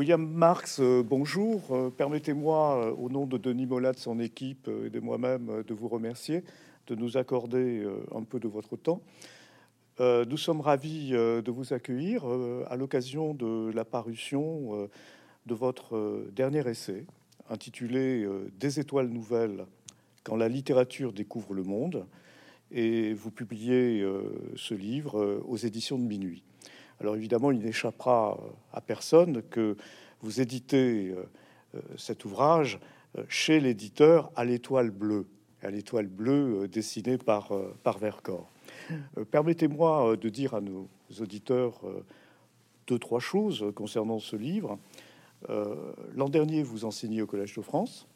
William Marx, euh, bonjour. Euh, permettez-moi, euh, au nom de Denis Mola, de son équipe et de moi-même, de vous remercier de nous accorder un peu de votre temps. nous sommes ravis de vous accueillir à l'occasion de la parution de votre dernier essai intitulé Des étoiles nouvelles quand la littérature découvre le monde. Et vous publiez ce livre aux éditions de Minuit. Alors évidemment, il n'échappera à personne que vous éditez euh, euh, cet ouvrage euh, chez l'éditeur à l'étoile bleue, à l'étoile bleue dessinée par, par Vercors. Permettez-moi de dire à nos auditeurs deux, trois choses concernant ce livre. L'an dernier, vous enseignez au Collège de France,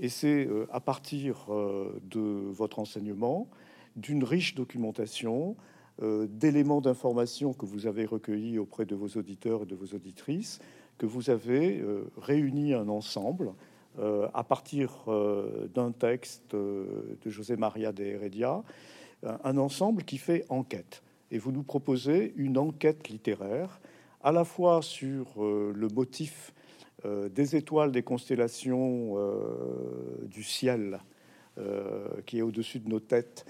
et c'est à partir de votre enseignement, d'une riche documentation, euh, d'éléments d'information que vous avez recueillis auprès de vos auditeurs et de vos auditrices, que vous avez euh, réuni un ensemble euh, à partir d'un texte de José Maria de Heredia, un ensemble qui fait enquête. Et vous nous proposez une enquête littéraire à la fois sur le motif des étoiles, des constellations du ciel qui est au-dessus de nos têtes,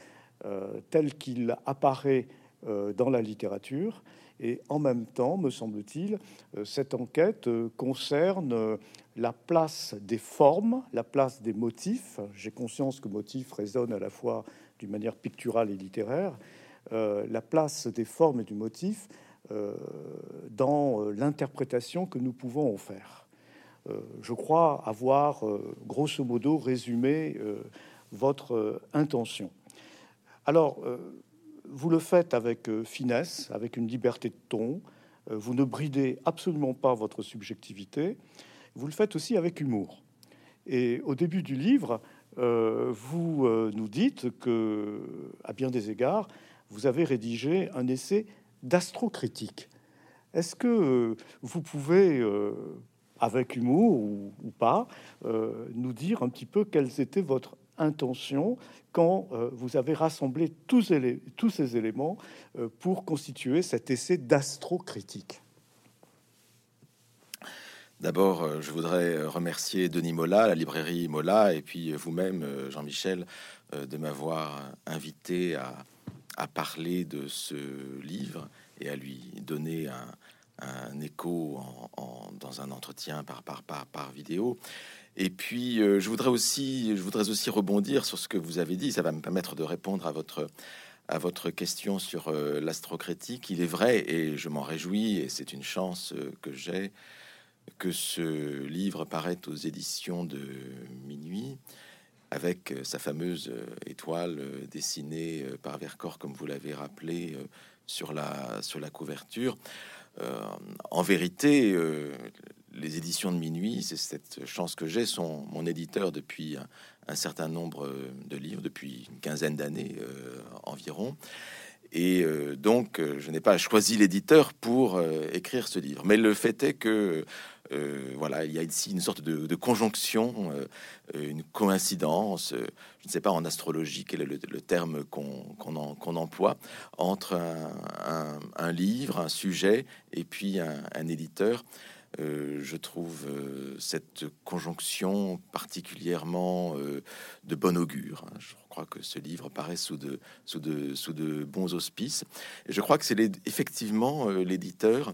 tel qu'il apparaît euh, dans la littérature. Et en même temps, me semble-t-il, euh, cette enquête euh, concerne la place des formes, la place des motifs. J'ai conscience que motif résonne à la fois d'une manière picturale et littéraire. la place des formes et du motif dans l'interprétation que nous pouvons en faire. je crois avoir grosso modo résumé votre intention. Alors, vous le faites avec euh, finesse, avec une liberté de ton. Euh, vous ne bridez absolument pas votre subjectivité. Vous le faites aussi avec humour. Et au début du livre, euh, vous nous dites que, à bien des égards, vous avez rédigé un essai d'astrocritique. Est-ce que vous pouvez, avec humour ou, ou pas, nous dire un petit peu quelles étaient votre quand euh, vous avez rassemblé tous, ces éléments euh, pour constituer cet essai d'astrocritique D'abord, euh, je voudrais remercier Denis Mola, la librairie Mola, et puis vous-même, Jean-Michel, de m'avoir invité à, parler de ce livre et à lui donner un, écho dans un entretien par, par vidéo. Et puis, euh, je voudrais aussi, je voudrais aussi rebondir sur ce que vous avez dit. Ça va me permettre de répondre à votre à votre question sur euh, l'astrocritique. Il est vrai, et je m'en réjouis, et c'est une chance euh, que j'ai, que ce livre paraît aux éditions de Minuit, avec sa fameuse étoile dessinée par Vercors, comme vous l'avez rappelé, sur la sur la couverture. en vérité, les éditions de minuit, c'est cette chance que j'ai, sont mon éditeur depuis un, certain nombre de livres, depuis une quinzaine d'années euh, environ. Et euh, donc, euh, je n'ai pas choisi l'éditeur pour écrire ce livre. Mais le fait est que, voilà, il y a ici une sorte de, conjonction, une coïncidence, je ne sais pas en astrologie quel est le, terme qu'on emploie, entre un, livre, un sujet, et puis un éditeur. Euh, je trouve euh, cette conjonction particulièrement euh, de bon augure. Hein. Je crois que ce livre paraît sous de, bons auspices. Je crois que c'est effectivement l'éditeur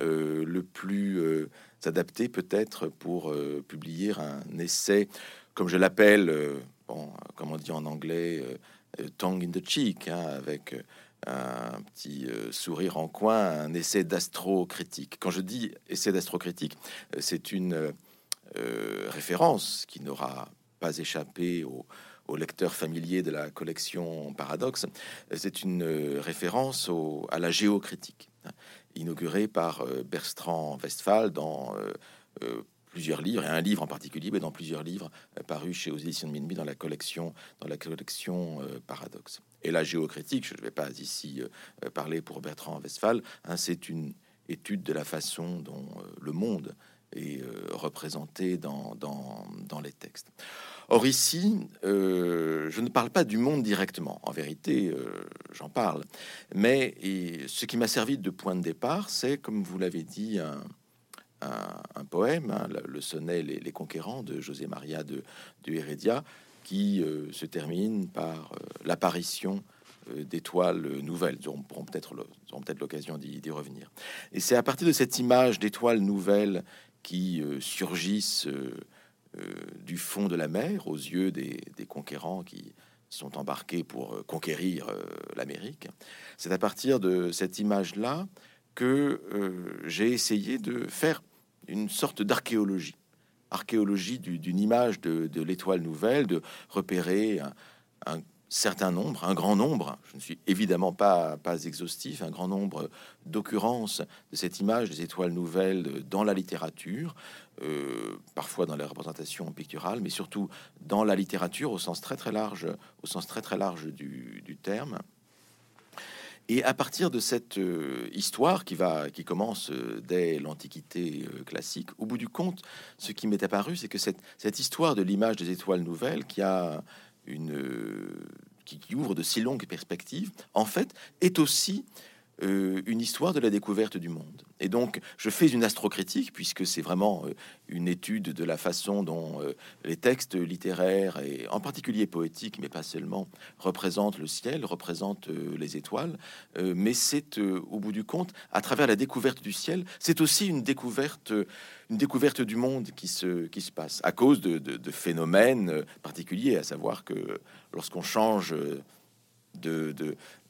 le plus adapté peut-être pour publier un essai, comme je l'appelle, bon, comme on dit en anglais, tongue in the cheek, hein, avec un petit euh, sourire en coin, un essai d'astrocritique. Quand je dis essai d'astrocritique, euh, c'est une euh, référence qui n'aura pas échappé aux, lecteurs familiers de la collection Paradoxe. C'est une référence à la géocritique, hein, inaugurée par Bertrand Westphal dans plusieurs livres, et un livre en particulier, mais dans plusieurs livres parus chez aux éditions de Minuit dans la collection, dans la collection Paradoxe. Et la géocritique, je ne vais pas ici euh, parler pour Bertrand Westphal, hein, c'est une étude de la façon dont euh, le monde est euh, représenté dans, dans, les textes. Or ici, je ne parle pas du monde directement. En vérité, j'en parle. Mais ce qui m'a servi de point de départ, c'est, comme vous l'avez dit, un, poème, hein, le, sonnet les, Conquérants de José Maria de, de Heredia, qui euh, se termine par euh, l'apparition d'étoiles nouvelles. Nous aurons peut-être peut l'occasion d'y revenir. Et c'est à partir de cette image d'étoiles nouvelles qui surgissent du fond de la mer aux yeux des, conquérants qui sont embarqués pour conquérir l'Amérique. C'est à partir de cette image-là que euh, j'ai essayé de faire une sorte d'archéologie, archéologie d'une image de, l'étoile nouvelle, de repérer un, certain nombre, un grand nombre, je ne suis évidemment pas, pas exhaustif, un grand nombre d'occurrences de cette image des étoiles nouvelles dans la littérature, euh, parfois dans les représentations picturales, mais surtout dans la littérature au sens très très large, au sens très très large du, du terme. Et à partir de cette euh, histoire qui va, qui commence euh, dès l'Antiquité euh, classique, au bout du compte, ce qui m'est apparu, c'est que cette, cette histoire de l'image des étoiles nouvelles, qui a une qui, qui, ouvre de si longues perspectives, en fait, est aussi euh, une histoire de la découverte du monde. Et donc, je fais une astrocritique, puisque c'est vraiment euh, une étude de la façon dont euh, les textes littéraires, et en particulier poétiques, mais pas seulement, représentent le ciel, représentent les étoiles. mais c'est, au bout du compte, à travers la découverte du ciel, c'est aussi une découverte, une découverte du monde qui se, qui se passe, à cause de, de phénomènes particuliers, à savoir que lorsqu'on change de,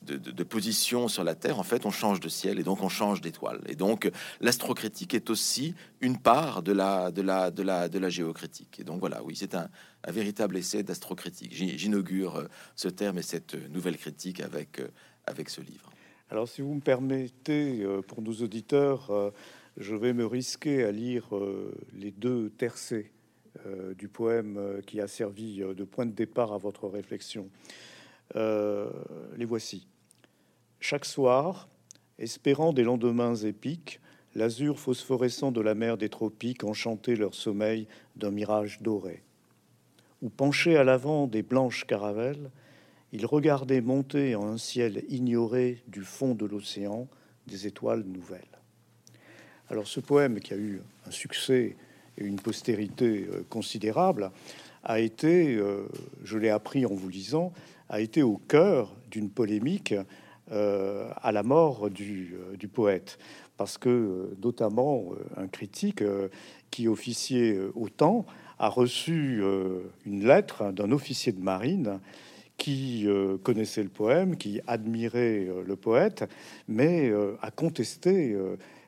de, position sur la Terre, en fait, on change de ciel et donc on change d'étoile. Et donc l'astrocritique est aussi une part de la, de la, de la, de la géocritique. Et donc voilà, oui, c'est un, véritable essai d'astrocritique. J'inaugure euh, ce terme et cette nouvelle critique avec, euh, avec ce livre. Alors, si vous me permettez, euh, pour nos auditeurs, je vais me risquer à lire les deux tercets du poème qui a servi de point de départ à votre réflexion. Euh, les voici. Chaque soir, espérant des lendemains épiques, l'azur phosphorescent de la mer des tropiques enchantait leur sommeil d'un mirage doré. Ou penchés à l'avant des blanches caravelles, ils regardaient monter en un ciel ignoré du fond de l'océan des étoiles nouvelles. Alors ce poème qui a eu un succès et une postérité euh, considérable a été, euh, je l'ai appris en vous lisant, a été au cœur d'une polémique euh, à la mort du, euh, poète, parce que euh, notamment un critique qui officiait au temps a reçu une lettre d'un officier de marine qui connaissait le poème, qui admirait le poète, mais a contesté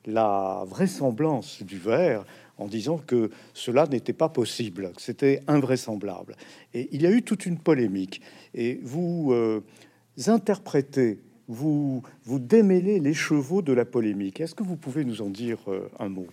la vraisemblance du vers en disant que cela n'était pas possible, que c'était invraisemblable. Et il y a eu toute une polémique. Et vous euh, interprétez, vous, vous démêlez les chevaux de la polémique. Est-ce que vous pouvez nous en dire euh, un mot?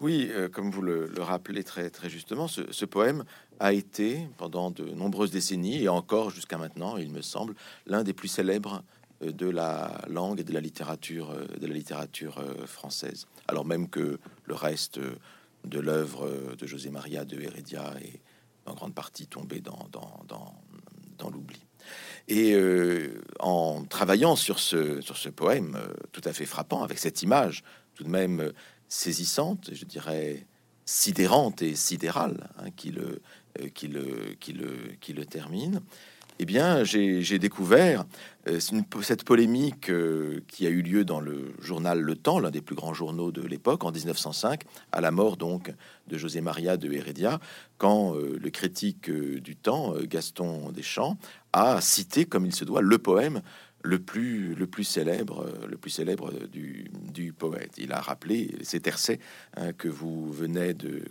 Oui, euh, comme vous le, rappelez très, très justement, ce, ce, poème a été pendant de nombreuses décennies et encore jusqu'à maintenant, il me semble, l'un des plus célèbres de la langue et de la littérature, de la littérature française. Alors même que le reste de l'œuvre de José Maria de Heredia est en grande partie tombé dans, l'oubli. Et euh, en travaillant sur ce, sur ce poème euh, tout à fait frappant, avec cette image tout de même euh, saisissante, je dirais sidérante et sidérale, hein, qui, le, qui, le, qui, le, qui le termine, eh bien, j'ai découvert euh, cette polémique euh, qui a eu lieu dans le journal Le Temps, l'un des plus grands journaux de l'époque, en 1905, à la mort donc de José Maria de Heredia, quand euh, le critique du Temps, Gaston Deschamps, a cité, comme il se doit, le poème le plus, célèbre, le plus célèbre du, poète. Il a rappelé ces tercets hein, que vous venez de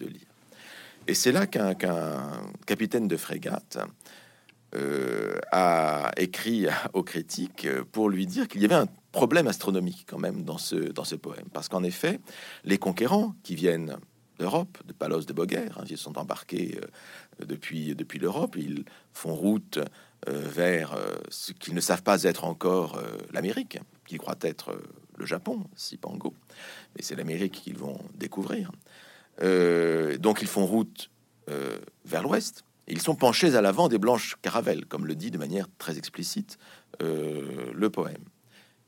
lire. Et c'est là qu'un capitaine de frégate euh, a écrit aux critiques pour lui dire qu'il y avait un problème astronomique quand même dans ce, dans ce poème. Parce qu'en effet, les conquérants qui viennent d'Europe, de Palos de Boguer, hein, ils sont embarqués euh, depuis, depuis l'Europe, ils font route euh, vers ce qu'ils ne savent pas être encore l'Amérique, qu'ils croient être le Japon, Sipango, mais c'est l'Amérique qu'ils vont découvrir. Euh, donc ils font route euh, vers l'ouest. Ils sont penchés à l'avant des blanches caravelles, comme le dit de manière très explicite euh, le poème.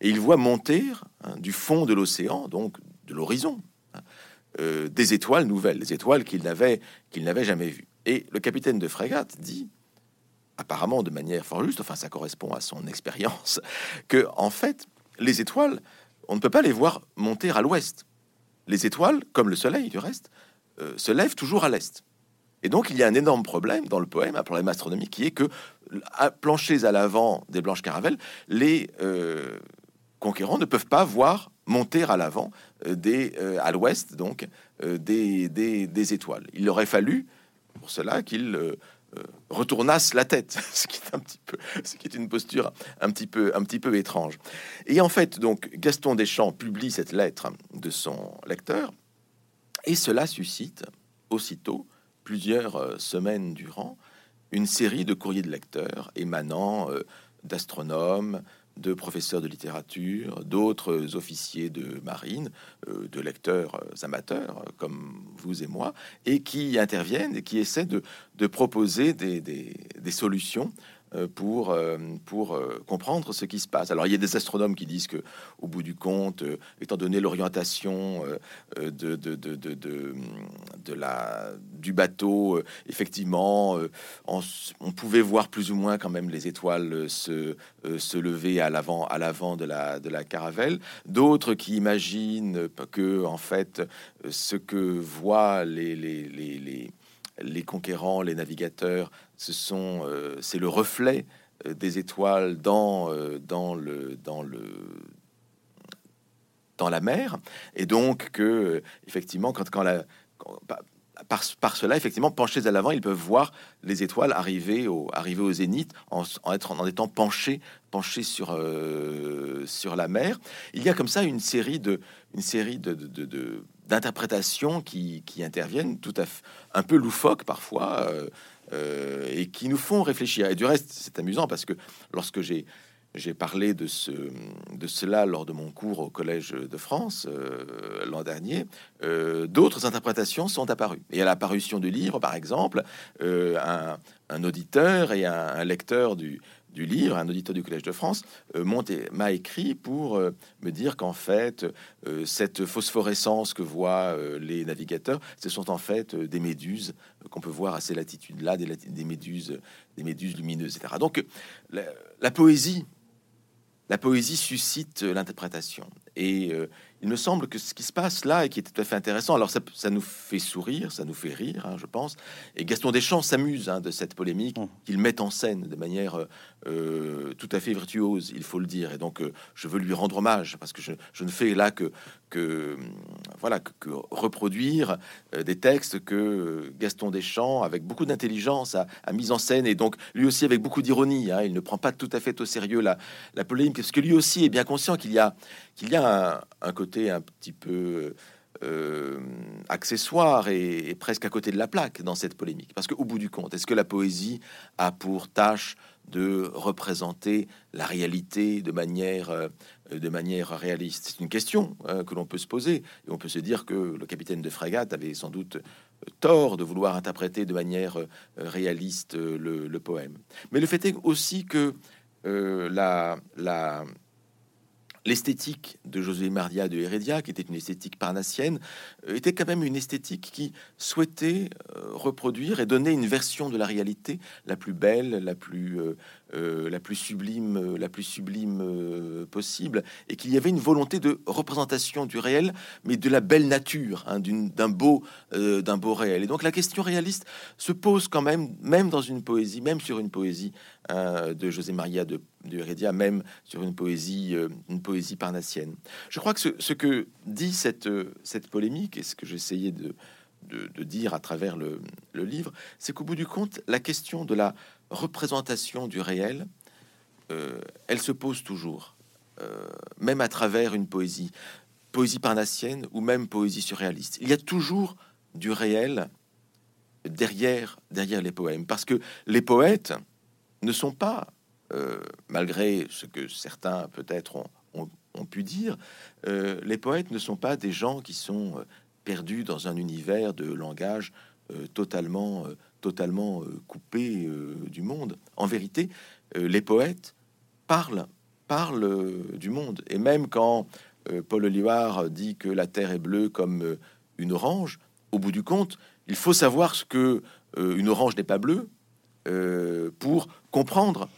Et ils voient monter hein, du fond de l'océan, donc de l'horizon, hein, des étoiles nouvelles, des étoiles qu'il n'avait qu'il n'avait jamais vues. Et le capitaine de frégate dit, apparemment de manière fort juste, enfin ça correspond à son expérience, que en fait les étoiles, on ne peut pas les voir monter à l'ouest. Les étoiles, comme le soleil du reste, se lèvent toujours à l'est. Et donc, il y a un énorme problème dans le poème, un problème astronomique, qui est que, planchés à l'avant des Blanches Caravelles, les euh, conquérants ne peuvent pas voir monter à l'avant, euh, des, euh, à l'ouest, donc, des, des, étoiles. Il aurait fallu, pour cela, qu'ils retournassent la tête, ce qui est un petit peu, ce qui est une posture un petit peu, un petit peu étrange. Et en fait, donc, Gaston Deschamps publie cette lettre de son lecteur, et cela suscite aussitôt plusieurs euh, semaines durant une série de courriers de lecteurs émanant euh, d'astronomes, de professeurs de littérature, d'autres officiers de marine, euh, de lecteurs amateurs comme vous et moi, et qui interviennent et qui essaient de, proposer des solutions pour, euh, pour euh, comprendre ce qui se passe. Alors il y a des astronomes qui disent que, au bout du compte, étant donné l'orientation de, de, de, de, la, du bateau, effectivement, on, pouvait voir plus ou moins quand même les étoiles se, se lever à l'avant à l'avant de la, de la caravelle. D'autres qui imaginent que, en fait, ce que voient les, les, les les conquérants, les navigateurs, ce sont, euh, c'est le reflet euh, des étoiles dans, euh, dans, le, dans, le, dans la mer, et donc que effectivement, quand, quand la par, par, cela, effectivement, penchés à l'avant, ils peuvent voir les étoiles arriver au, arriver au zénith en, en, être, en étant penchés, penchés sur, sur la mer. Il y a comme ça une série de, une série de, de, de d'interprétations qui, qui, interviennent, tout à fait un peu loufoques parfois, euh, euh, et qui nous font réfléchir. Et du reste, c'est amusant parce que lorsque j'ai parlé de, ce, de cela lors de mon cours au Collège de France euh, l'an dernier. D'autres interprétations sont apparues. Et à la parution du livre, par exemple, un, auditeur et un lecteur du, du livre, un auditeur du Collège de France euh, m'a écrit pour euh, me dire qu'en fait, euh, cette phosphorescence que voient les navigateurs, ce sont en fait des méduses qu'on peut voir à ces latitudes-là, des, méduses, des méduses lumineuses, etc. Donc, la poésie, la poésie suscite l'interprétation. Et il me semble que ce qui se passe là et qui est tout à fait intéressant, alors ça, nous fait sourire, ça nous fait rire, hein, je pense. Et Gaston Deschamps s'amuse hein, de cette polémique mmh. qu'il met en scène de manière euh, tout à fait virtuose, il faut le dire. Et donc, euh, je veux lui rendre hommage parce que je, ne fais là que, que voilà que, reproduire euh, des textes que Gaston Deschamps, avec beaucoup d'intelligence, a, mis en scène et donc lui aussi avec beaucoup d'ironie. Hein. il ne prend pas tout à fait au sérieux la, la polémique parce que lui aussi est bien conscient qu'il y a qu'il y a un, côté un petit peu accessoire et, presque à côté de la plaque dans cette polémique. Parce qu'au bout du compte, est-ce que la poésie a pour tâche de représenter la réalité de manière, euh, de manière réaliste? C'est une question hein, que l'on peut se poser. Et on peut se dire que le capitaine de frégate avait sans doute euh, tort de vouloir interpréter de manière euh, réaliste le, le poème. Mais le fait est aussi que la, la, l'esthétique de José Maria de Heredia, qui était une esthétique parnassienne, euh, était quand même une esthétique qui souhaitait euh, reproduire et donner une version de la réalité la plus belle, la plus, euh, la plus sublime, la plus sublime possible, et qu'il y avait une volonté de représentation du réel, mais de la belle nature, hein, d'un beau, d'un beau réel. Et donc la question réaliste se pose quand même, même dans une poésie, même sur une poésie de José Maria de, de même sur une poésie, poésie parnassienne. Je crois que ce, que dit cette, cette polémique et ce que j'essayais de, dire à travers le, livre, c'est qu'au bout du compte, la question de la représentation du réel, euh, elle se pose toujours, euh, même à travers une poésie, poésie parnassienne ou même poésie surréaliste. Il y a toujours du réel derrière, les poèmes, parce que les poètes ne sont pas, euh, malgré ce que certains peut-être ont, on, pu dire, les poètes ne sont pas des gens qui sont perdus dans un univers de langage totalement, totalement coupé du monde. En vérité, les poètes parlent, parlent du monde. Et même quand Paul Olivar dit que la Terre est bleue comme une orange. Au bout du compte, il faut savoir ce que une orange n'est pas bleue pour comprendre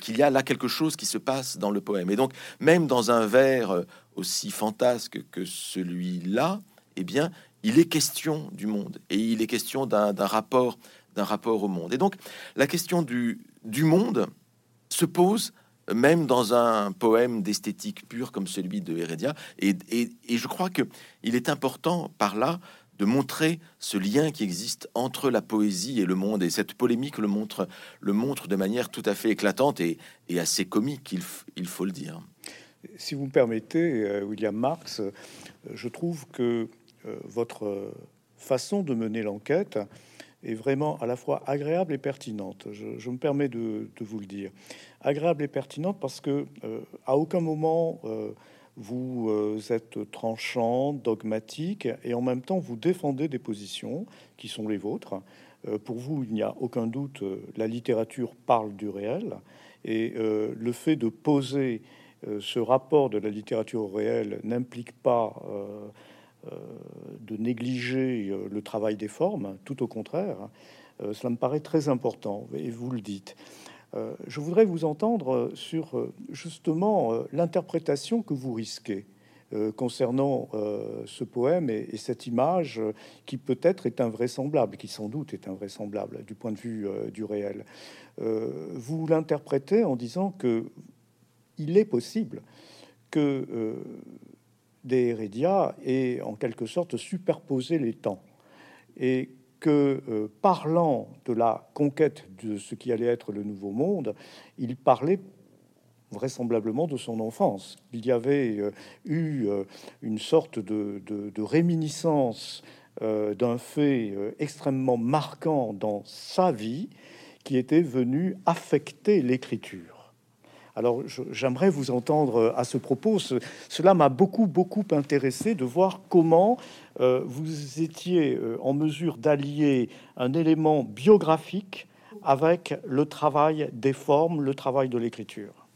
qu'il y a là quelque chose qui se passe dans le poème. Et donc, même dans un vers aussi fantasque que celui-là, eh bien, il est question du monde et il est question d'un rapport, rapport au monde. Et donc, la question du, du monde se pose même dans un poème d'esthétique pure comme celui de Heredia. Et, et, je crois que il est important par là de montrer ce lien qui existe entre la poésie et le monde. Et cette polémique le montre, le montre de manière tout à fait éclatante et, et assez comique, il, il, faut le dire. Si vous me permettez, euh, William Marx, euh, je trouve que votre façon de mener l'enquête est vraiment à la fois agréable et pertinente. Je, me permets de, vous le dire. Agréable et pertinente parce que euh, à aucun moment euh, vous êtes tranchant, dogmatique, et en même temps vous défendez des positions qui sont les vôtres. pour vous, il n'y a aucun doute, la littérature parle du réel, et le fait de poser ce rapport de la littérature au réel n'implique pas euh, de négliger euh, le travail des formes, tout au contraire. Euh, cela me paraît très important, et vous le dites. je voudrais vous entendre sur justement l'interprétation que vous risquez concernant ce poème et, cette image qui peut-être est invraisemblable, qui sans doute est invraisemblable du point de vue du réel. vous l'interprétez en disant que il est possible que des Hérédia et en quelque sorte superposer les temps. Et que, euh, parlant de la conquête de ce qui allait être le nouveau monde, il parlait vraisemblablement de son enfance. Il y avait euh, eu euh, une sorte de, de réminiscence d'un fait extrêmement marquant dans sa vie qui était venu affecter l'écriture. Alors j'aimerais vous entendre euh, à ce propos. cela m'a beaucoup, beaucoup intéressé de voir comment euh, vous étiez euh, en mesure d'allier un élément biographique avec le travail des formes, le travail de l'écriture.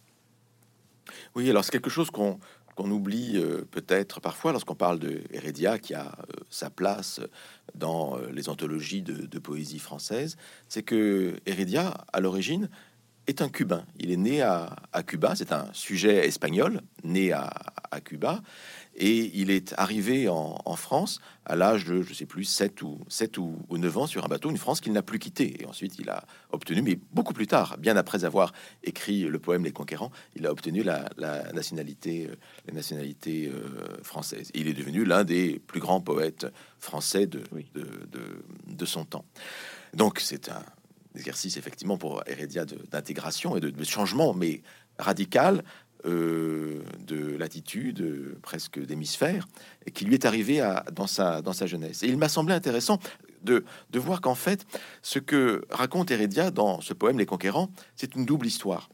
Oui, alors c'est quelque chose qu'on oublie peut-être parfois lorsqu'on parle de Heredia, qui a sa place dans les anthologies de, poésie française, c'est que Heredia, à l'origine, est un Cubain. Il est né à, Cuba, c'est un sujet espagnol, né à, Cuba, et il est arrivé en, France à l'âge de, je sais plus, 7 ou, 7 ou, 9 ans sur un bateau, une France qu'il n'a plus quitté. Et ensuite, il a obtenu, mais beaucoup plus tard, bien après avoir écrit le poème Les Conquérants, il a obtenu la, nationalité, la nationalité euh, française. Il est devenu l'un des plus grands poètes français de, de, de son temps. Donc, c'est un exercice effectivement pour Heredia d'intégration et de, changement, mais radical euh, de l'attitude euh, presque d'hémisphère qui lui est arrivé dans, sa, dans sa jeunesse. Et il m'a semblé intéressant de, de voir qu'en fait, ce que raconte Heredia dans ce poème Les Conquérants, c'est une double histoire.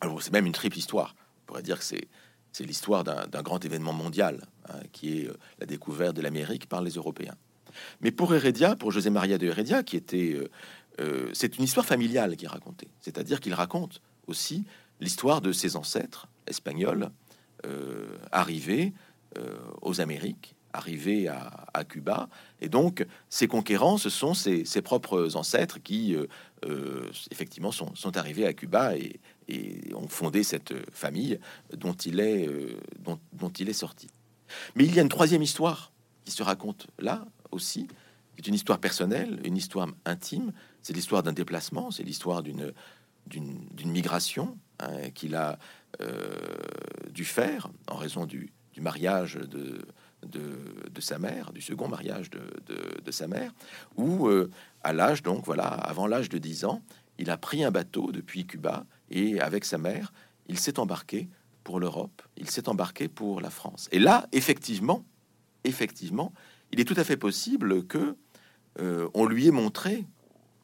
Alors, c'est même une triple histoire. On pourrait dire que c'est c'est l'histoire d'un grand événement mondial, hein, qui est euh, la découverte de l'Amérique par les Européens. Mais pour Heredia, pour José Maria de Heredia, qui était euh, c'est une histoire familiale qui est racontée. C'est-à-dire qu'il raconte aussi l'histoire de ses ancêtres espagnols euh, arrivés euh, aux Amériques, arrivés à, Cuba. Et donc, ces conquérants, ce sont ses, propres ancêtres qui, effectivement, sont, arrivés à Cuba et, ont fondé cette famille dont il, est, dont il est sorti. Mais il y a une troisième histoire qui se raconte là aussi, c'est une histoire personnelle, une histoire intime. C'est l'histoire d'un déplacement, c'est l'histoire d'une d'une migration hein, qu'il a euh, dû faire en raison du, du mariage de, de, sa mère, du second mariage de, de sa mère, où euh, à l'âge, donc voilà, avant l'âge de 10 ans, il a pris un bateau depuis Cuba et avec sa mère, il s'est embarqué pour l'Europe, il s'est embarqué pour la France. Et là, effectivement, effectivement, il est tout à fait possible que euh, on lui ait montré,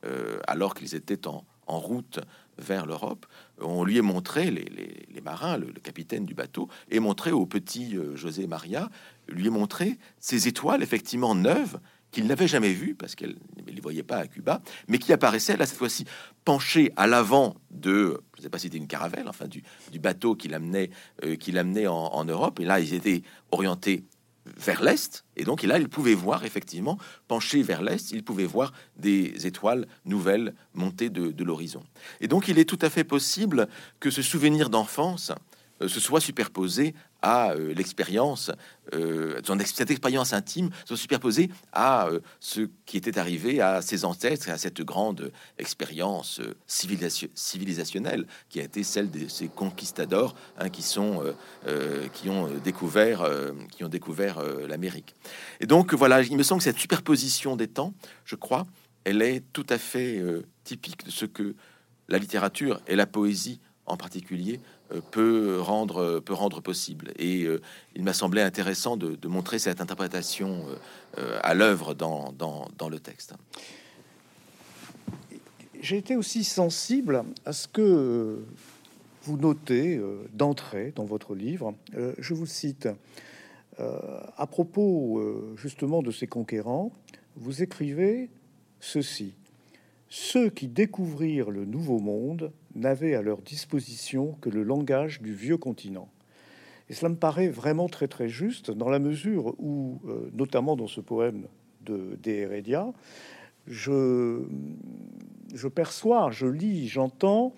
euh, alors qu'ils étaient en, route vers l'Europe, on lui ait montré, les, marins, le, capitaine du bateau, et montré au petit euh, José Maria, lui ait montré ces étoiles effectivement neuves qu'il n'avait jamais vu parce qu'elle ne les voyait pas à Cuba, mais qui apparaissait là cette fois-ci penché à l'avant de, je ne sais pas si c'était une caravelle, enfin du, bateau qui l'amenait, euh, qui l'amenait en, Europe. Et là, ils étaient orientés vers l'est, et donc là, il pouvait voir effectivement, penché vers l'est, il pouvait voir des étoiles nouvelles monter de, l'horizon. Et donc, il est tout à fait possible que ce souvenir d'enfance euh, se soit superposé à euh, l'expérience, euh, cette expérience intime soit superposée à ce qui était arrivé à ses ancêtres, à cette grande expérience civilisationnelle qui a été celle de ces conquistadors hein, qui sont qui ont découvert qui ont découvert l'Amérique. Et donc voilà, il me semble que cette superposition des temps, je crois, elle est tout à fait typique de ce que la littérature et la poésie en particulier euh, peut rendre, peut rendre possible. Et euh, il m'a semblé intéressant de, montrer cette interprétation euh, à l'œuvre dans, dans, le texte. J'ai été aussi sensible à ce que vous notez d'entrée dans votre livre. je vous cite. à propos justement de ces conquérants, vous écrivez ceci. Ceux qui découvrirent le nouveau monde n'avaient à leur disposition que le langage du vieux continent. Et cela me paraît vraiment très très juste dans la mesure où, euh, notamment dans ce poème de Heredia, je, perçois, je lis, j'entends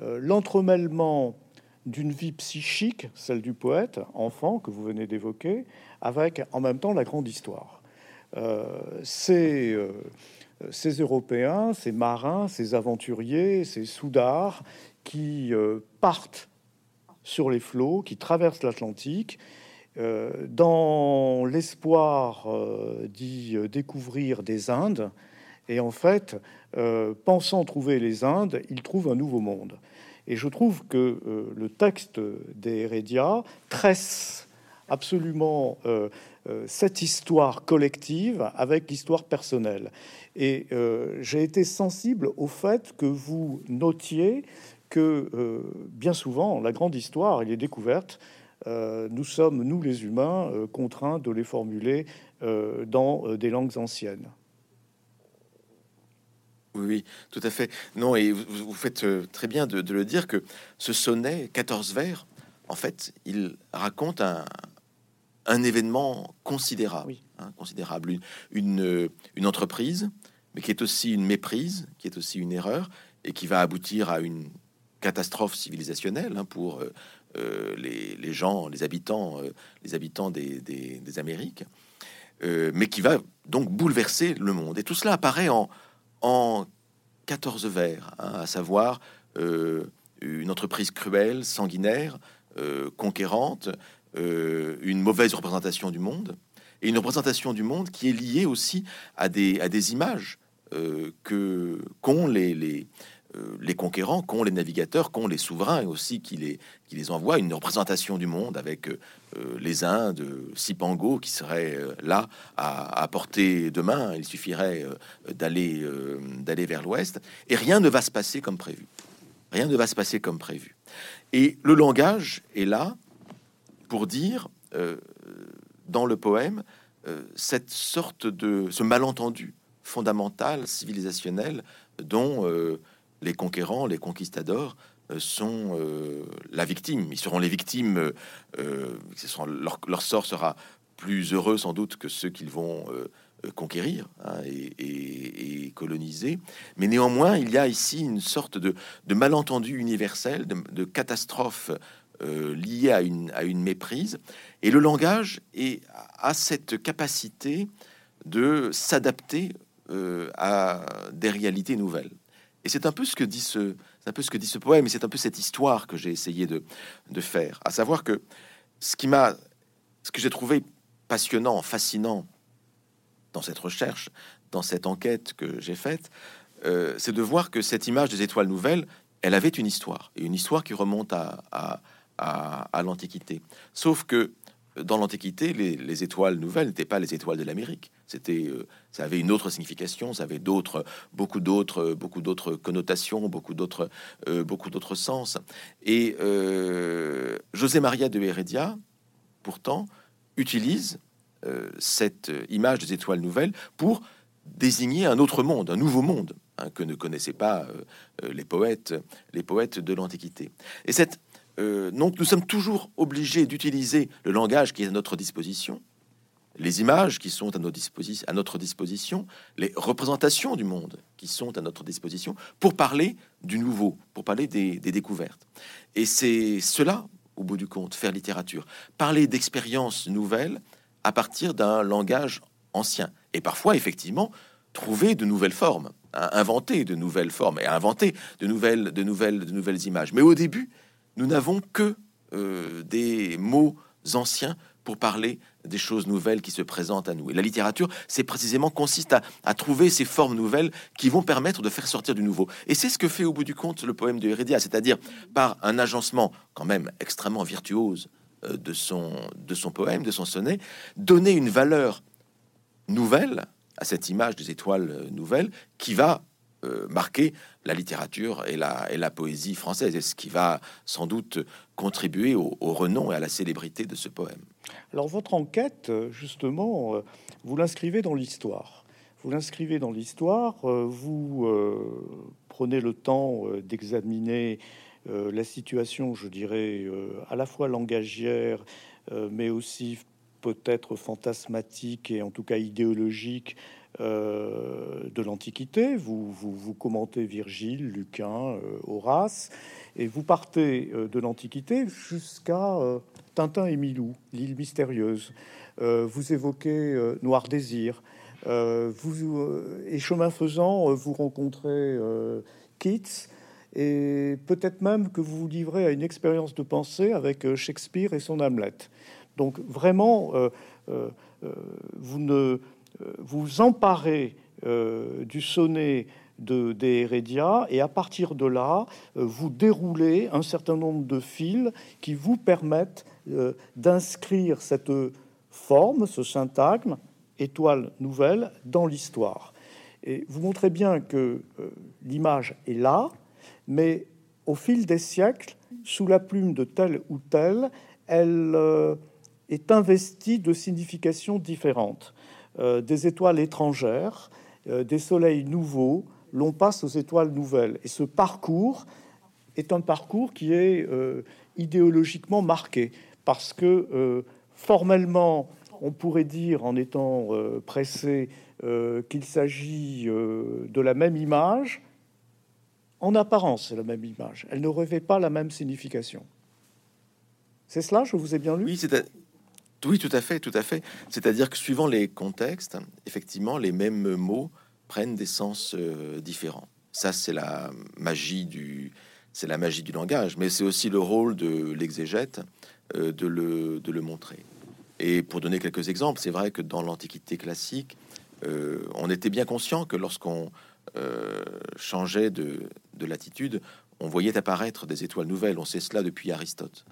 euh, l'entremêlement d'une vie psychique, celle du poète, enfant, que vous venez d'évoquer, avec en même temps la grande histoire. Euh, c'est ces Européens, ces marins, ces aventuriers, ces soudards qui euh, partent sur les flots, qui traversent l'Atlantique, euh, dans l'espoir d'y découvrir des Indes. Et en fait, pensant trouver les Indes, ils trouvent un nouveau monde. Et je trouve que le texte des Heredia tresse absolument cette histoire collective avec l'histoire personnelle. Et euh, j'ai été sensible au fait que vous notiez que euh, bien souvent, la grande histoire et les découvertes, euh, nous sommes, nous les humains, contraints de les formuler dans des langues anciennes. Oui, oui, tout à fait. Non, et vous, faites très bien de, le dire que ce sonnet, 14 vers, en fait, il raconte un, un événement considérable, hein, considérable, une, une, entreprise mais qui est aussi une méprise, qui est aussi une erreur, et qui va aboutir à une catastrophe civilisationnelle hein, pour euh, euh, les, gens, les habitants, euh, les habitants des, Amériques, mais qui va donc bouleverser le monde. Et tout cela apparaît en, en 14 vers, hein, à savoir une entreprise cruelle, sanguinaire, conquérante, une mauvaise représentation du monde, et une représentation du monde qui est liée aussi à des, à des images euh, que qu'ont les, les, euh, les conquérants, qu'ont les navigateurs, qu'ont les souverains aussi qui les, qui les envoient, une représentation du monde avec euh, les Indes, Sipango qui serait là à, à, portée de main. Il suffirait d'aller d'aller vers l'ouest et rien ne va se passer comme prévu. Rien ne va se passer comme prévu. Et le langage est là pour dire dans le poème cette sorte de ce malentendu fondamentale, civilisationnelle, dont euh, les conquérants, les conquistadors euh, sont euh, la victime. Ils seront les victimes, leur, sort sera plus heureux sans doute que ceux qu'ils vont conquérir hein, et, coloniser. Mais néanmoins, il y a ici une sorte de, malentendu universel, de, catastrophe liée à une, à une méprise. Et le langage est, a cette capacité de s'adapter euh, à des réalités nouvelles. Et c'est un peu ce que dit ce, un peu ce que dit ce poème, et c'est un peu cette histoire que j'ai essayé de, de, faire. À savoir que ce qui m'a, ce que j'ai trouvé passionnant, fascinant dans cette recherche, dans cette enquête que j'ai faite, euh, c'est de voir que cette image des étoiles nouvelles, elle avait une histoire, et une histoire qui remonte à, à, l'Antiquité. Sauf que dans l'Antiquité, les, étoiles nouvelles n'étaient pas les étoiles de l'Amérique. C'était, euh, ça avait une autre signification, ça avait d'autres, beaucoup d'autres, beaucoup d'autres connotations, beaucoup d'autres, euh, beaucoup d'autres sens. Et euh, José Maria de Heredia, pourtant, utilise cette image des étoiles nouvelles pour désigner un autre monde, un nouveau monde hein, que ne connaissaient pas les poètes, les poètes de l'Antiquité. Et cette donc nous sommes toujours obligés d'utiliser le langage qui est à notre disposition les images qui sont à, notre disposition, les représentations du monde qui sont à notre disposition pour parler du nouveau, pour parler des, découvertes. Et c'est cela, au bout du compte, faire littérature, parler d'expériences nouvelles à partir d'un langage ancien. Et parfois, effectivement, trouver de nouvelles formes, inventer de nouvelles formes et inventer de nouvelles, de nouvelles, de nouvelles images. Mais au début, nous n'avons que euh, des mots anciens pour parler des choses nouvelles qui se présentent à nous. Et la littérature, c'est précisément consiste à, trouver ces formes nouvelles qui vont permettre de faire sortir du nouveau. Et c'est ce que fait au bout du compte le poème de Heredia, c'est-à-dire par un agencement quand même extrêmement virtuose euh, de son, de son poème, de son sonnet, donner une valeur nouvelle à cette image des étoiles euh, nouvelles qui va euh, marquer la littérature et la, poésie française, et ce qui va sans doute contribuer au, renom et à la célébrité de ce poème. Alors votre enquête, justement, euh, vous l'inscrivez dans l'histoire. Vous l'inscrivez dans l'histoire, euh, vous prenez le temps d'examiner la situation, je dirais, à la fois langagière, mais aussi peut-être fantasmatique et en tout cas idéologique euh, de l'Antiquité. Vous, vous, commentez Virgile, Lucain, euh, Horace, et vous partez euh, de l'Antiquité jusqu'à Tintin et Milou, l'île mystérieuse. vous évoquez Noir Désir. vous, et chemin faisant, vous rencontrez Keats. Et peut-être même que vous vous livrez à une expérience de pensée avec Shakespeare et son Hamlet. Donc vraiment, vous ne vous emparez euh, du sonnet de, des Heredia et à partir de là, euh, vous déroulez un certain nombre de fils qui vous permettent d'inscrire cette forme, ce syntagme, étoile nouvelle, dans l'histoire. Et vous montrez bien que l'image est là, mais au fil des siècles, sous la plume de tel ou tel, elle est investie de significations différentes. Euh, des étoiles étrangères, euh, des soleils nouveaux, l'on passe aux étoiles nouvelles. Et ce parcours est un parcours qui est euh, idéologiquement marqué, parce que formellement, on pourrait dire, en étant pressé, qu'il s'agit de la même image. En apparence, c'est la même image. Elle ne revêt pas la même signification. C'est cela, je vous ai bien lu? Oui, c'est oui, tout à fait, tout à fait. C'est-à-dire que suivant les contextes, effectivement, les mêmes mots prennent des sens euh, différents. Ça, c'est la magie du, c'est la magie du langage, mais c'est aussi le rôle de l'exégète euh, de, le, de le montrer. Et pour donner quelques exemples, c'est vrai que dans l'Antiquité classique, euh, on était bien conscient que lorsqu'on changeait de, de latitude, on voyait apparaître des étoiles nouvelles. On sait cela depuis Aristote.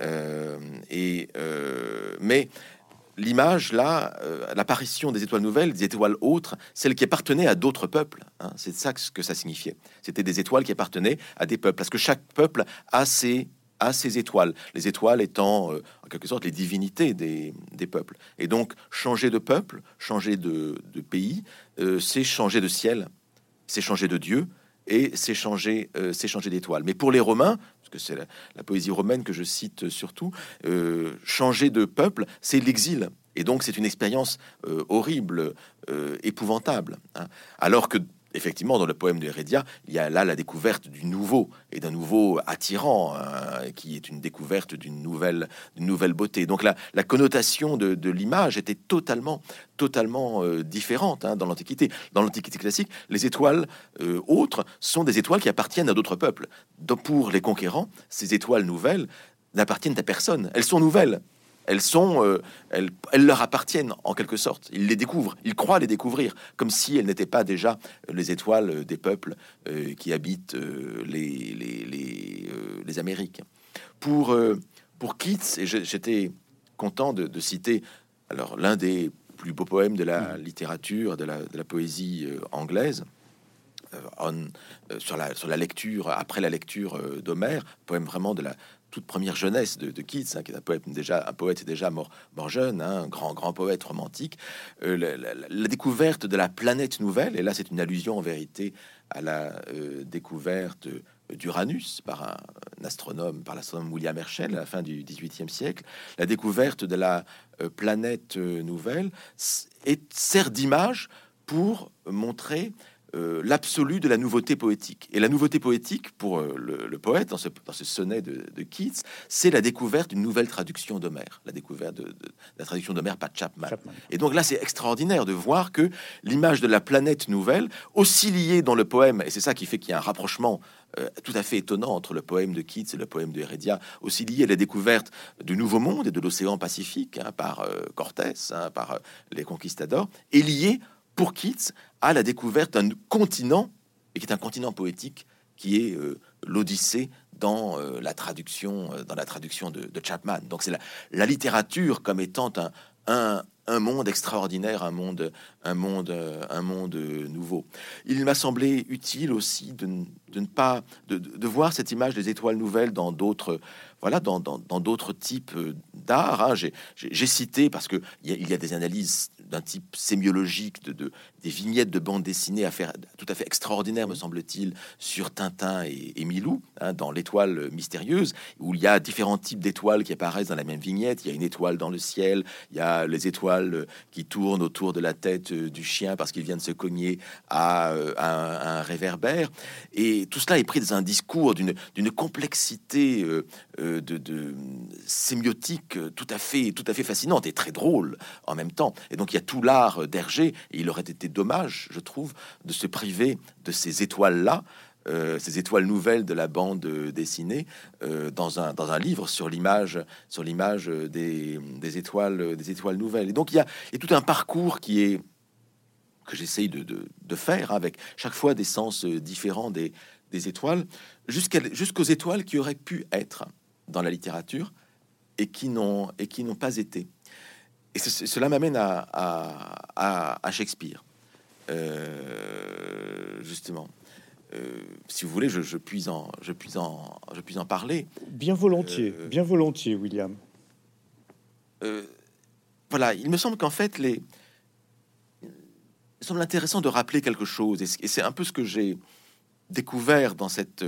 Euh, et, euh, mais l'image là, euh, l'apparition des étoiles nouvelles, des étoiles autres, celles qui appartenaient à d'autres peuples. Hein, c'est ça que ça signifiait. C'était des étoiles qui appartenaient à des peuples, parce que chaque peuple a ses, étoiles. Les étoiles étant en quelque sorte les divinités des, peuples. Et donc changer de peuple, changer de, pays, c'est changer de ciel, c'est changer de Dieu, et c'est changer, changer d'étoiles. Mais pour les Romains, que c'est la, poésie romaine que je cite surtout, euh, changer de peuple, c'est l'exil. Et donc c'est une expérience euh, horrible, euh, épouvantable. Hein. Alors que effectivement, dans le poème de Heredia, il y a là la découverte du nouveau et d'un nouveau attirant, hein, qui est une découverte d'une nouvelle, nouvelle beauté. Donc la, la connotation de, l'image était totalement, totalement euh, différente hein, dans l'Antiquité. Dans l'Antiquité classique, les étoiles euh, autres sont des étoiles qui appartiennent à d'autres peuples. Donc pour les conquérants, ces étoiles nouvelles n'appartiennent à personne. Elles sont nouvelles elles sont, euh, elles, leur appartiennent en quelque sorte. Ils les découvrent, ils croient les découvrir, comme si elles n'étaient pas déjà les étoiles des peuples euh, qui habitent euh, les, les, Amériques. Pour, pour Keats, et j'étais content de, citer alors l'un des plus beaux poèmes de la mm. littérature, de la, de la poésie anglaise, sur, la, sur la lecture, après la lecture d'Homère, poème vraiment de la, toute première jeunesse de, Keats, hein, qui est un poète déjà, un poète déjà mort, mort jeune, hein, un grand grand poète romantique. Euh, la, découverte de la planète nouvelle, et là c'est une allusion en vérité à la euh, découverte d'Uranus par un, astronome, par l'astronome William Herschel à la fin du XVIIIe siècle. La découverte de la euh, planète nouvelle est, sert d'image pour montrer euh, l'absolu de la nouveauté poétique. Et la nouveauté poétique, pour euh, le, poète, dans ce, sonnet de, Keats, c'est la découverte d'une nouvelle traduction d'Homère, la découverte de, la traduction d'Homère par Chapman. Et donc là, c'est extraordinaire de voir que l'image de la planète nouvelle, aussi liée dans le poème, et c'est ça qui fait qu'il y a un rapprochement euh, tout à fait étonnant entre le poème de Keats et le poème de Heredia, aussi lié à la découverte du Nouveau Monde et de l'océan Pacifique hein, par Cortés, hein, par les conquistadors, est lié pour Keats à la découverte d'un continent, et qui est un continent poétique, qui est euh, l'Odyssée dans euh, la traduction, euh, dans la traduction de, Chapman. Donc c'est la, littérature comme étant un, un, monde extraordinaire, un monde, un monde, un monde nouveau. Il m'a semblé utile aussi de, ne pas de, voir cette image des étoiles nouvelles dans d'autres voilà dans d'autres types d'art. Hein. J'ai cité parce que il y, a des analyses d'un type sémiologique, de, des vignettes de bande dessinée à faire tout à fait extraordinaire, me semble-t-il, sur Tintin et, Milou, hein, dans l'étoile mystérieuse, où il y a différents types d'étoiles qui apparaissent dans la même vignette. Il y a une étoile dans le ciel, il y a les étoiles qui tournent autour de la tête euh, du chien parce qu'il vient de se cogner à, euh, un, réverbère. Et tout cela est pris dans un discours d'une complexité euh, de, de sémiotique tout à fait tout à fait fascinante et très drôle en même temps. Et donc il y a tout l'art d'Hergé, et il aurait été dommage, je trouve, de se priver de ces étoiles-là, euh, ces étoiles nouvelles de la bande dessinée, euh, dans, un, livre sur l'image, sur l'image des, étoiles, des étoiles nouvelles. Et donc il y a, tout un parcours qui est que j'essaye de, faire avec chaque fois des sens différents des, étoiles, jusqu'aux étoiles qui auraient pu être dans la littérature et et qui n'ont pas été. Et cela m'amène à, Shakespeare, euh, justement. Euh, si vous voulez, je, puis en, je, puis en, je puis en parler. Bien volontiers, euh, bien volontiers, William. voilà, il me semble qu'en fait, les... il semble intéressant de rappeler quelque chose, et c'est un peu ce que j'ai découvert dans cette,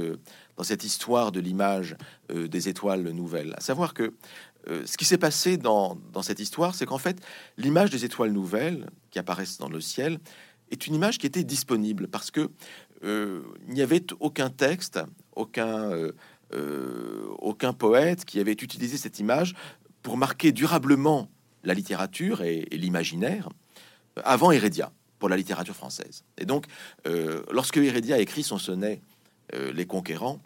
dans cette histoire de l'image des étoiles nouvelles, à savoir que euh, ce qui s'est passé dans, cette histoire, c'est qu'en fait, l'image des étoiles nouvelles qui apparaissent dans le ciel est une image qui était disponible parce que euh, il n'y avait aucun texte, aucun, euh, aucun poète qui avait utilisé cette image pour marquer durablement la littérature et, et l'imaginaire avant Hérédia pour la littérature française. Et donc, lorsque Hérédia a écrit son sonnet Les Conquérants,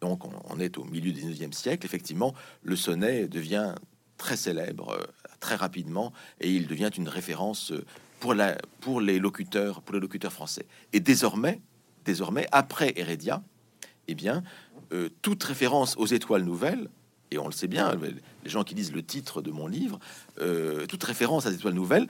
donc on, est au milieu du 19e siècle, effectivement, le sonnet devient très célèbre euh, très rapidement et il devient une référence euh, pour, les locuteurs, pour les locuteurs français. Et désormais, désormais, après Heredia, eh bien, euh, toute référence aux étoiles nouvelles, et on le sait bien, les gens qui lisent le titre de mon livre, toute référence à étoiles nouvelles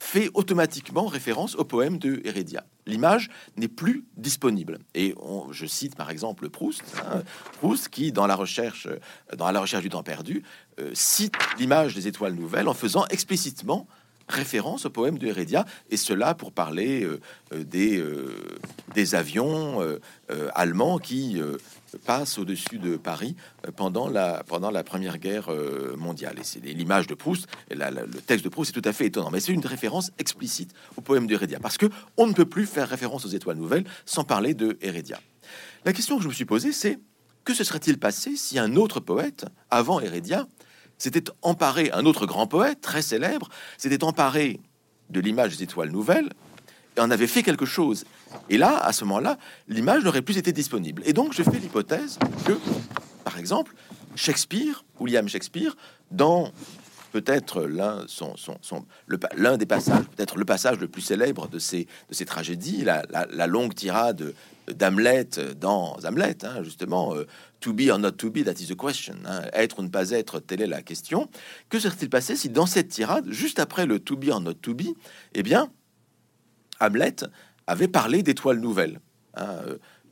fait automatiquement référence au poème de Heredia. L'image n'est plus disponible. Et je cite par exemple Proust, hein, Proust qui, dans la recherche, dans la recherche du temps perdu, euh, cite l'image des étoiles nouvelles en faisant explicitement référence au poème de Heredia, et cela pour parler euh, euh, des avions allemands qui passe au-dessus de Paris euh, pendant la, pendant la Première Guerre euh, mondiale. Et c'est l'image de Proust, et le texte de Proust est tout à fait étonnant, mais c'est une référence explicite au poème d'Hérédia, parce que on ne peut plus faire référence aux étoiles nouvelles sans parler de Hérédia. La question que je me suis posée, c'est que se serait-il passé si un autre poète, avant Hérédia, s'était emparé, un autre grand poète très célèbre, s'était emparé de l'image des étoiles nouvelles en avait fait quelque chose. Et là, à ce moment-là, l'image n'aurait plus été disponible. Et donc, je fais l'hypothèse que, par exemple, Shakespeare, William Shakespeare, dans peut-être l'un des passages, peut-être le passage le plus célèbre de ces, de ces tragédies, la, la, longue tirade d'Hamlet dans Hamlet, hein, justement, euh, to be or not to be, that is the question, hein, être ou ne pas être, telle est la question. Que serait-il passé si dans cette tirade, juste après le to be or not to be, eh bien, Hamlet avait parlé d'étoiles nouvelles. Hein,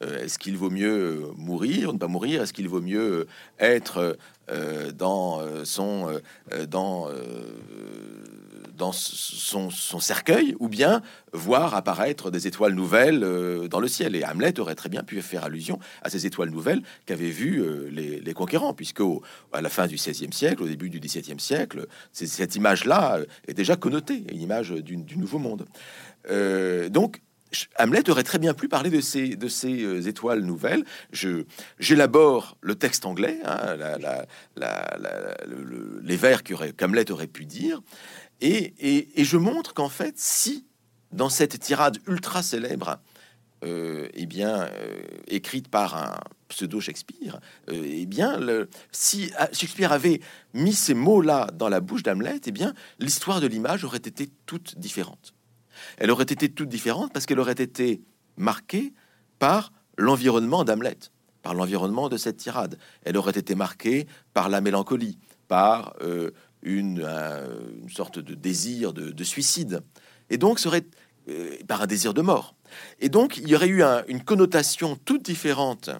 euh, Est-ce qu'il vaut mieux mourir, ne pas mourir Est-ce qu'il vaut mieux être dans son dans dans son, cercueil, ou bien voir apparaître des étoiles nouvelles euh, dans le ciel. Et Hamlet aurait très bien pu faire allusion à ces étoiles nouvelles qu'avaient vues euh, les, conquérants, puisque à la fin du XVIe siècle, au début du XVIIe siècle, cette image-là euh, est déjà connotée, une image du, nouveau monde. Donc, Hamlet aurait très bien pu parler de ces, ces étoiles nouvelles. Je, j'élabore le texte anglais, hein, les vers qu'Hamlet aurait pu dire, et, je montre qu'en fait, si dans cette tirade ultra célèbre, euh, eh bien, euh, écrite par un pseudo Shakespeare, euh, eh bien, si Shakespeare avait mis ces mots-là dans la bouche d'Hamlet, eh bien, l'histoire de l'image aurait été toute différente. Elle aurait été toute différente parce qu'elle aurait été marquée par l'environnement d'Hamlet, par l'environnement de cette tirade. Elle aurait été marquée par la mélancolie, par une, une sorte de désir de, suicide, et donc serait euh, par un désir de mort. Et donc il y aurait eu une connotation toute différente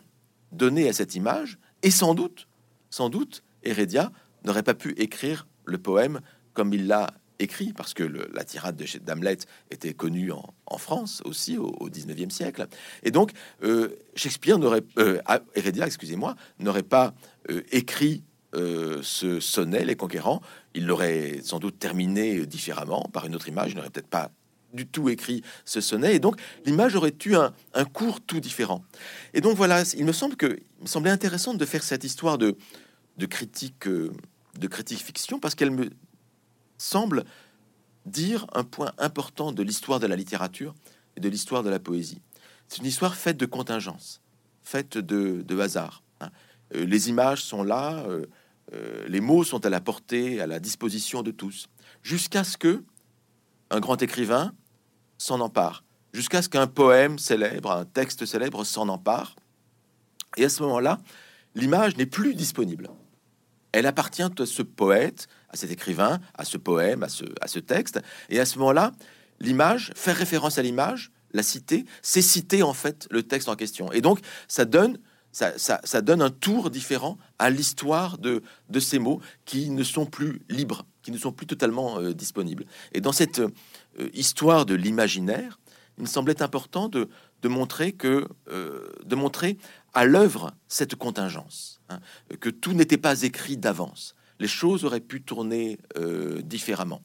donnée à cette image, et sans doute, sans doute, Heredia n'aurait pas pu écrire le poème comme il l'a écrit, parce que la tirade de d'Hamlet était connue en, France aussi au, 19e siècle. Et donc, euh, Shakespeare n'aurait, euh, Heredia, excusez-moi, n'aurait pas écrit euh, ce sonnet, les conquérants, il l'aurait sans doute terminé différemment par une autre image. Il n'aurait peut-être pas du tout écrit ce sonnet, et donc l'image aurait eu un, cours tout différent. Et donc voilà, il me semble que me semblait intéressant de faire cette histoire de, critique euh, de critique fiction parce qu'elle me semble dire un point important de l'histoire de la littérature et de l'histoire de la poésie. C'est une histoire faite de contingences, faite de, de hasard. Hein. Euh, les images sont là, euh, les mots sont à la portée, à la disposition de tous, jusqu'à ce que un grand écrivain s'en empare, jusqu'à ce qu'un poème célèbre, un texte célèbre s'en empare. Et à ce moment-là, l'image n'est plus disponible. Elle appartient à ce poète, à cet écrivain, à ce poème, à ce, à ce texte. Et à ce moment-là, l'image, faire référence à l'image, la citer, c'est citer en fait le texte en question. Et donc, ça donne ça, donne un tour différent à l'histoire de, ces mots qui ne sont plus libres, qui ne sont plus totalement euh, disponibles. Et dans cette euh, histoire de l'imaginaire, il me semblait important de, montrer que, euh, de montrer à l'œuvre cette contingence, hein, que tout n'était pas écrit d'avance. Les choses auraient pu tourner différemment.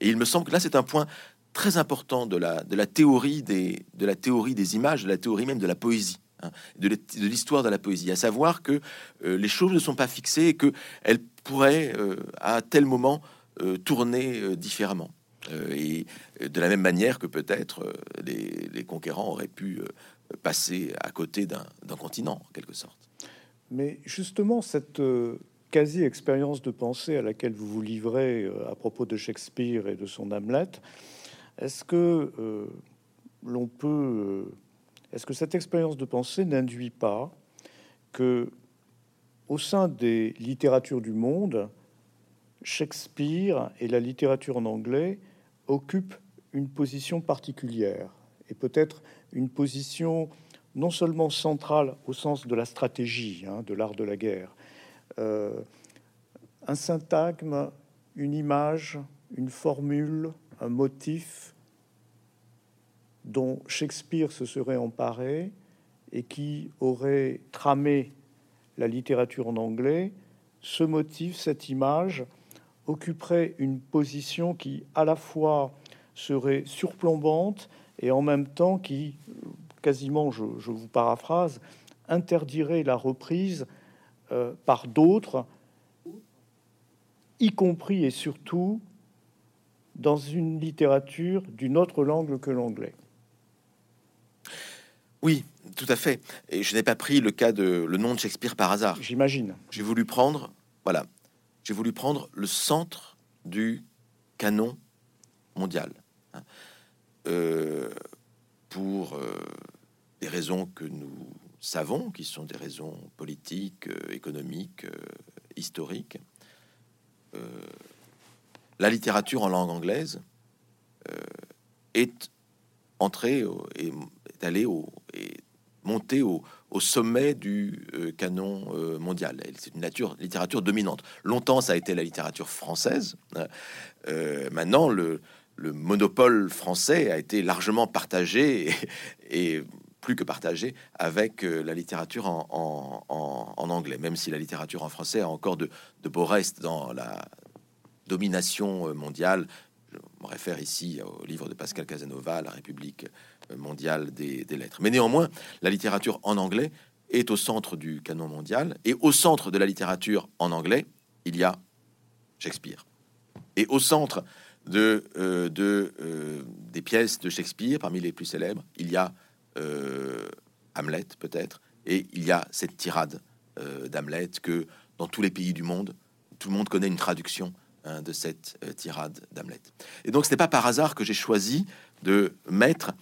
Et il me semble que là, c'est un point très important de la, de la théorie des, de la théorie des images, de la théorie même de la poésie. Hein, de l'histoire de la poésie, à savoir que euh, les choses ne sont pas fixées et qu'elles pourraient euh, à tel moment euh, tourner différemment. et de la même manière que peut-être les, conquérants auraient pu passer à côté d'un continent, en quelque sorte. Mais justement, cette quasi-expérience de pensée à laquelle vous vous livrez à propos de Shakespeare et de son Hamlet, est-ce que l'on peut est-ce que cette expérience de pensée n'induit pas que, au sein des littératures du monde, Shakespeare et la littérature en anglais occupent une position particulière et peut-être une position non seulement centrale au sens de la stratégie, hein, de l'art de la guerre, euh, un syntagme, une image, une formule, un motif dont Shakespeare se serait emparé et qui aurait tramé la littérature en anglais, ce motif, cette image, occuperait une position qui à la fois serait surplombante et en même temps qui, quasiment, je, vous paraphrase, interdirait la reprise euh, par d'autres, y compris et surtout dans une littérature d'une autre langue que l'anglais. Oui, tout à fait. Et je n'ai pas pris le cas de le nom de Shakespeare par hasard. J'imagine. J'ai voulu prendre, voilà, j'ai voulu prendre le centre du canon mondial hein. euh, pour euh, des raisons que nous savons, qui sont des raisons politiques, euh, économiques, historiques. la littérature en langue anglaise est entrée et est allé au, monter au, sommet du canon mondial. C'est une nature, littérature dominante. Longtemps, ça a été la littérature française. Maintenant, le, le monopole français a été largement partagé et, plus que partagé avec euh, la littérature en, anglais, même si la littérature en français a encore de, beaux restes dans la domination euh, mondiale. Je me réfère ici au livre de Pascal Casanova, La République euh, mondiale des, lettres. Mais néanmoins, la littérature en anglais est au centre du canon mondial, et au centre de la littérature en anglais, il y a Shakespeare. Et au centre de, euh, de des pièces de Shakespeare, parmi les plus célèbres, il y a Hamlet peut-être, et il y a cette tirade d'Hamlet que dans tous les pays du monde, tout le monde connaît une traduction hein, de cette tirade d'Hamlet. Et donc ce n'est pas par hasard que j'ai choisi de mettre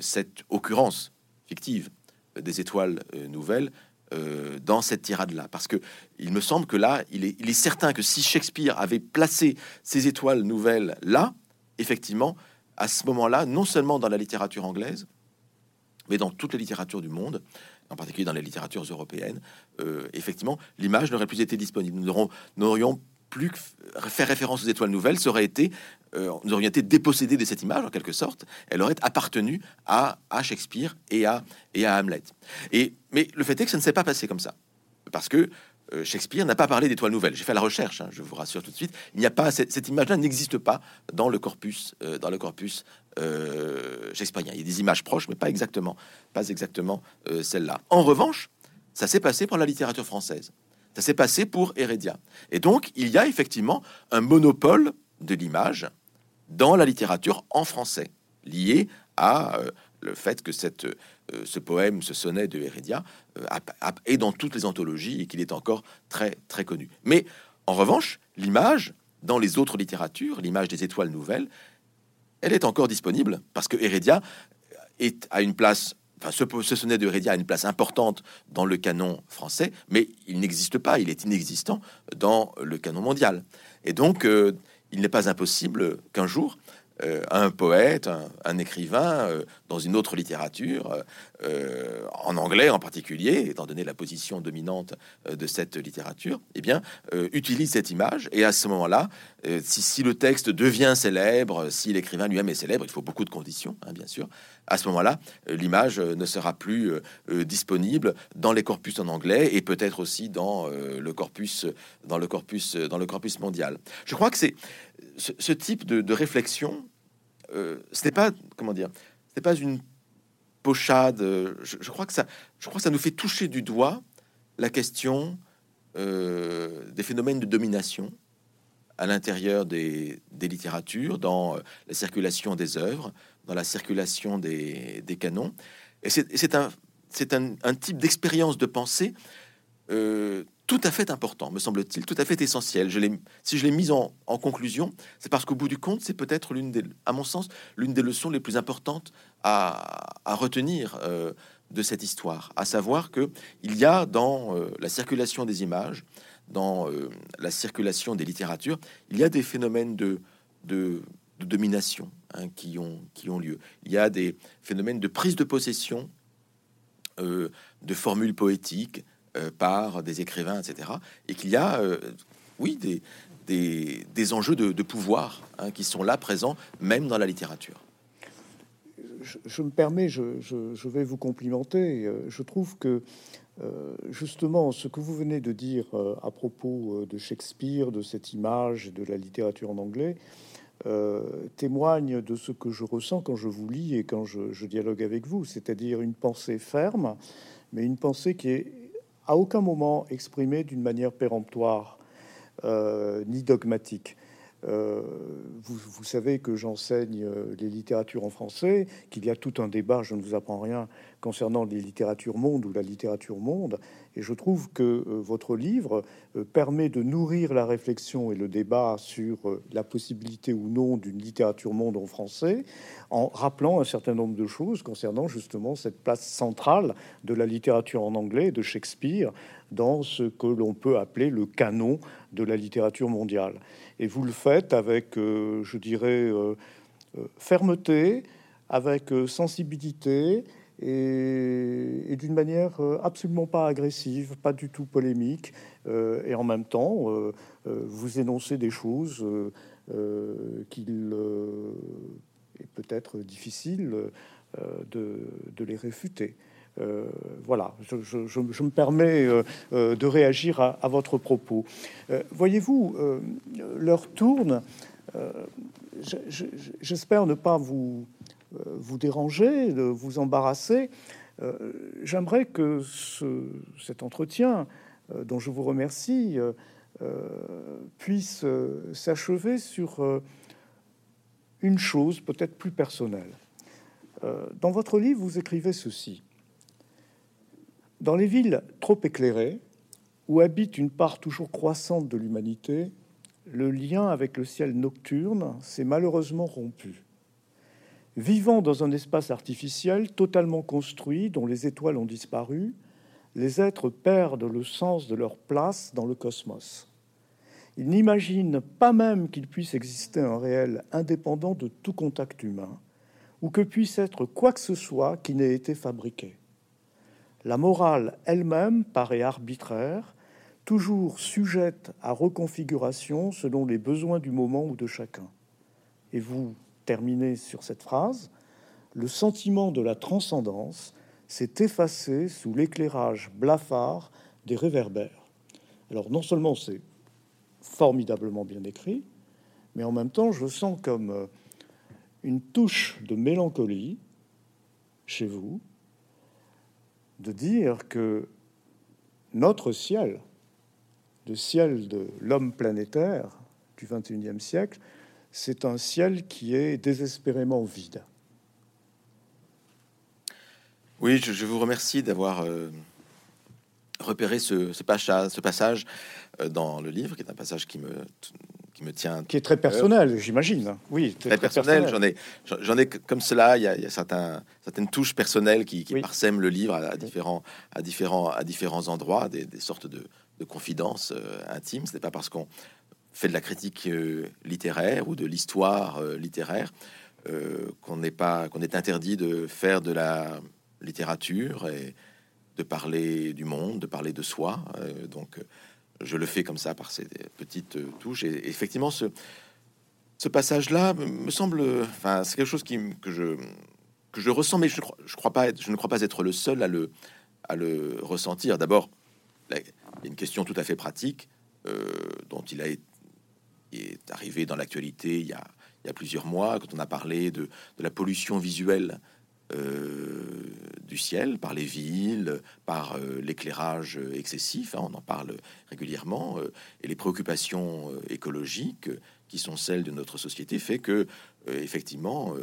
cette occurrence fictive des étoiles nouvelles euh, dans cette tirade-là, parce que il me semble que là, il est, certain que si Shakespeare avait placé ces étoiles nouvelles là, effectivement, à ce moment-là, non seulement dans la littérature anglaise, mais dans toute la littérature du monde, en particulier dans les littératures européennes, euh, effectivement, l'image n'aurait plus été disponible. Nous n'aurions plus faire référence aux étoiles nouvelles, ça aurait été, euh, nous aurions été dépossédés de cette image en quelque sorte. Elle aurait appartenu à, Shakespeare et à, et à Hamlet. Et, mais le fait est que ça ne s'est pas passé comme ça. Parce que Shakespeare n'a pas parlé d'étoiles nouvelles. J'ai fait la recherche, hein, je vous rassure tout de suite. Il n'y a pas cette, image-là n'existe pas dans le corpus, euh, dans le corpus shakespearien. Il y a des images proches, mais pas exactement, pas exactement celle-là. En revanche, ça s'est passé pour la littérature française. Ça s'est passé pour Heredia. Et donc, il y a effectivement un monopole de l'image dans la littérature en français, lié à euh, le fait que cette, euh, ce poème, ce sonnet de Heredia, euh, est dans toutes les anthologies et qu'il est encore très, très connu. Mais en revanche, l'image, dans les autres littératures, l'image des étoiles nouvelles, elle est encore disponible parce que Heredia est à une place Enfin, ce, sonnet de Heredia a une place importante dans le canon français, mais il n'existe pas, il est inexistant dans le canon mondial. Et donc, euh, il n'est pas impossible qu'un jour, un poète, un, écrivain dans une autre littérature, euh, en anglais en particulier, étant donné la position dominante de cette littérature, eh bien, utilise cette image. Et à ce moment-là, si, le texte devient célèbre, si l'écrivain lui-même est célèbre, il faut beaucoup de conditions, hein, bien sûr. À ce moment-là, l'image ne sera plus disponible dans les corpus en anglais et peut-être aussi dans le corpus, dans le corpus, dans le corpus mondial. Je crois que c'est ce, type de, réflexion, euh, ce n'est pas, comment dire, ce n'est pas une pochade. Je, crois que ça, je crois que ça nous fait toucher du doigt la question euh, des phénomènes de domination à l'intérieur des, littératures, dans la circulation des œuvres, dans la circulation des, canons. Et c'est un, un, un, type d'expérience de pensée euh, tout à fait important, me semble-t-il, tout à fait essentiel. Si je l'ai mise en, conclusion, c'est parce qu'au bout du compte, c'est peut-être l'une des, à mon sens, l'une des leçons les plus importantes à, retenir euh, de cette histoire, à savoir que il y a dans euh, la circulation des images, dans la circulation des littératures, il y a des phénomènes de, domination hein, qui, ont, lieu. Il y a des phénomènes de prise de possession de formules poétiques, euh, par des écrivains, etc. Et qu'il y a, euh, oui, des, des, enjeux de, pouvoir hein, qui sont là présents, même dans la littérature. Je, me permets, je, vais vous complimenter. Euh, je trouve que justement ce que vous venez de dire à propos de Shakespeare, de cette image de la littérature en anglais, témoigne de ce que je ressens quand je vous lis et quand je, je dialogue avec vous, c'est-à-dire une pensée ferme, mais une pensée qui est à aucun moment exprimé d'une manière péremptoire euh, ni dogmatique. Euh, vous, savez que j'enseigne euh, les littératures en français, qu'il y a tout un débat, je ne vous apprends rien, concernant les littératures monde ou la littérature monde. Et je trouve que euh, votre livre permet de nourrir la réflexion et le débat sur la possibilité ou non d'une littérature monde en français, en rappelant un certain nombre de choses concernant justement cette place centrale de la littérature en anglais de Shakespeare dans ce que l'on peut appeler le canon de la littérature mondiale. Et vous le faites avec, euh, je dirais, euh, euh, fermeté, avec sensibilité et, d'une manière absolument pas agressive, pas du tout polémique, et en même temps, vous énoncez des choses qu'il est peut-être difficile de, de, les réfuter. Euh, voilà, je, me permets euh, euh, de réagir à, votre propos. Voyez-vous, l'heure tourne. J'espère ne pas vous, déranger, de vous embarrasser. J'aimerais que cet entretien, dont je vous remercie, puisse s'achever sur une chose peut-être plus personnelle. Dans votre livre, vous écrivez ceci. Dans les villes trop éclairées, où habite une part toujours croissante de l'humanité, le lien avec le ciel nocturne s'est malheureusement rompu. Vivant dans un espace artificiel totalement construit dont les étoiles ont disparu, les êtres perdent le sens de leur place dans le cosmos. Ils n'imaginent pas même qu'il puisse exister un réel indépendant de tout contact humain, ou que puisse être quoi que ce soit qui n'ait été fabriqué. La morale elle-même paraît arbitraire, toujours sujette à reconfiguration selon les besoins du moment ou de chacun. Et vous terminez sur cette phrase, le sentiment de la transcendance s'est effacé sous l'éclairage blafard des réverbères. Alors non seulement c'est formidablement bien écrit, mais en même temps je sens comme euh, une touche de mélancolie chez vous, de dire que notre ciel, le ciel de l'homme planétaire du 21e siècle, c'est un ciel qui est désespérément vide. Oui, je, vous remercie d'avoir euh, repéré ce, ce, passage, ce passage euh, dans le livre, qui est un passage qui me qui me tient, qui est très personnel, j'imagine. Oui, très, personnel. J'en ai, j'en ai comme cela. Il y a, certains, certaines touches personnelles qui, parsèment le livre à, différents, à différents, à différents endroits, des, sortes de, confidences euh, intimes. Ce n'est pas parce qu'on fait de la critique euh, littéraire ou de l'histoire euh, littéraire qu'on n'est pas, qu'on est interdit de faire de la littérature et de parler du monde, de parler de soi. donc je le fais comme ça par ces petites touches. Et effectivement, ce, passage-là me semble, enfin, c'est quelque chose que je ressens, mais je, ne crois pas être le seul à le ressentir. D'abord, il y a une question tout à fait pratique euh, dont il a est arrivé dans l'actualité il y a plusieurs mois quand on a parlé de la pollution visuelle euh, du ciel, par les villes, par euh, l'éclairage excessif, hein, on en parle régulièrement, euh, et les préoccupations écologiques qui sont celles de notre société fait que, effectivement,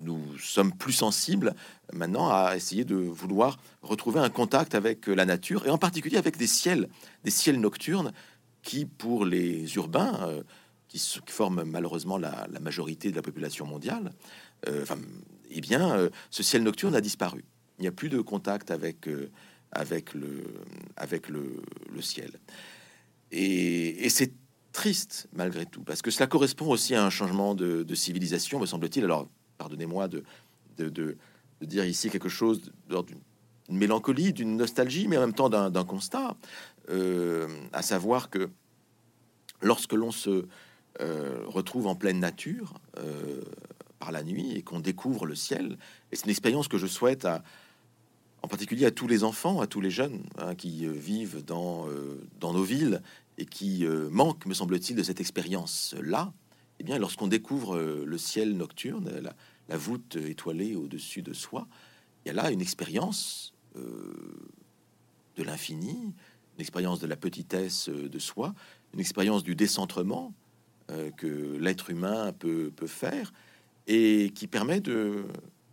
nous sommes plus sensibles maintenant à essayer de vouloir retrouver un contact avec la nature, et en particulier avec des ciels, des ciels nocturnes qui, pour les urbains, qui, forment malheureusement la, majorité de la population mondiale, euh, eh bien, euh, ce ciel nocturne a disparu. Il n'y a plus de contact avec, euh, avec, le, avec le, ciel. Et, c'est triste malgré tout, parce que cela correspond aussi à un changement de, civilisation, me semble-t-il. Alors, pardonnez-moi de, de, dire ici quelque chose d'une mélancolie, d'une nostalgie, mais en même temps d'un constat, à savoir que lorsque l'on se retrouve en pleine nature, par la nuit et qu'on découvre le ciel. Et c'est une expérience que je souhaite à, en particulier à tous les enfants, à tous les jeunes hein, qui euh, vivent dans, euh, dans nos villes et qui euh, manquent, me semble-t-il, de cette expérience-là. Eh bien, lorsqu'on découvre le ciel nocturne, la, voûte étoilée au-dessus de soi, il y a là une expérience de l'infini, une expérience de la petitesse de soi, une expérience du décentrement que l'être humain peut, peut faire et qui permet de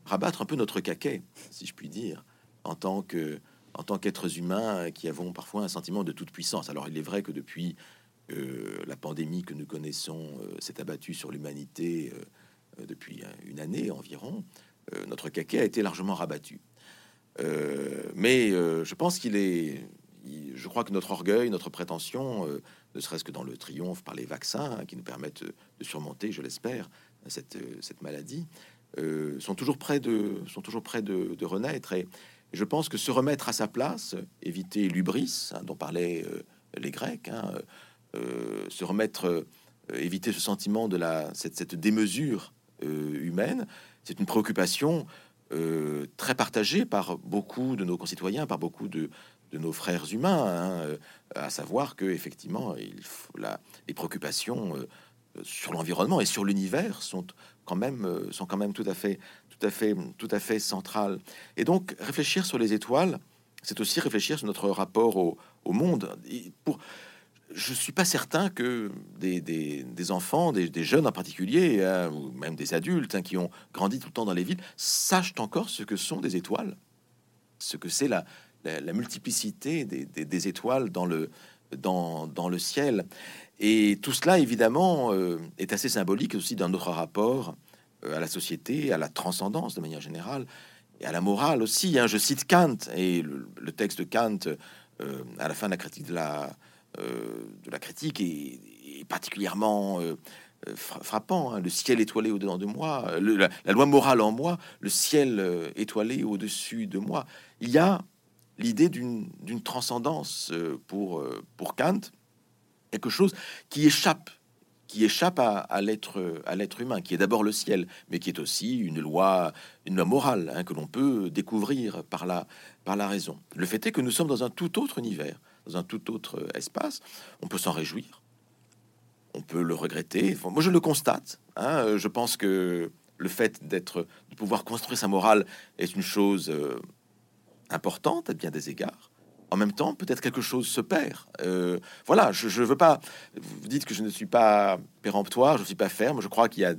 rabattre un peu notre caquet, si je puis dire, en tant que tant qu'êtres humains qui avons parfois un sentiment de toute puissance. Alors il est vrai que depuis euh, la pandémie que nous connaissons euh, s'est abattue sur l'humanité euh, depuis une année environ, notre caquet a été largement rabattu. mais je pense qu'il est, je crois que notre orgueil, notre prétention, ne serait-ce que dans le triomphe par les vaccins hein, qui nous permettent de surmonter, je l'espère, cette, cette maladie, sont toujours près de sont toujours près de, renaître. Et, je pense que se remettre à sa place, éviter l'ubris hein, dont parlaient les Grecs, hein, se remettre, éviter ce sentiment de la cette, cette démesure humaine, c'est une préoccupation euh, très partagé par beaucoup de nos concitoyens, par beaucoup de, nos frères humains, hein, euh, à savoir que effectivement, il faut la, les préoccupations euh, sur l'environnement et sur l'univers sont quand même sont quand même tout à fait tout à fait tout à fait centrales. Et donc réfléchir sur les étoiles, c'est aussi réfléchir sur notre rapport au, monde. pour je suis pas certain que des, des, enfants, des, jeunes en particulier, hein, ou même des adultes hein, qui ont grandi tout le temps dans les villes, sachent encore ce que sont des étoiles, ce que c'est la, la, multiplicité des, étoiles dans le, dans, dans, le ciel. Et tout cela, évidemment, euh, est assez symbolique aussi d'un autre rapport euh, à la société, à la transcendance de manière générale, et à la morale aussi. Hein. Je cite Kant, et le, texte de Kant, euh, à la fin de la critique de la critique est, particulièrement frappant. Hein. Le ciel étoilé au-dedans de moi, la, loi morale en moi, le ciel étoilé au-dessus de moi. Il y a l'idée d'une transcendance pour Kant, quelque chose qui échappe qui échappe à, l'être à l'être humain, qui est d'abord le ciel, mais qui est aussi une loi une loi morale hein, que l'on peut découvrir par la par la raison. Le fait est que nous sommes dans un tout autre univers, dans un tout autre espace. On peut s'en réjouir, on peut le regretter. moi, je le constate. Hein. Je pense que le fait d'être, de pouvoir construire sa morale est une chose euh, importante à bien des égards. En même temps, peut-être quelque chose se perd. Euh, voilà, je, je veux pas. Vous dites que je ne suis pas péremptoire, je ne suis pas ferme. Je crois qu'il y a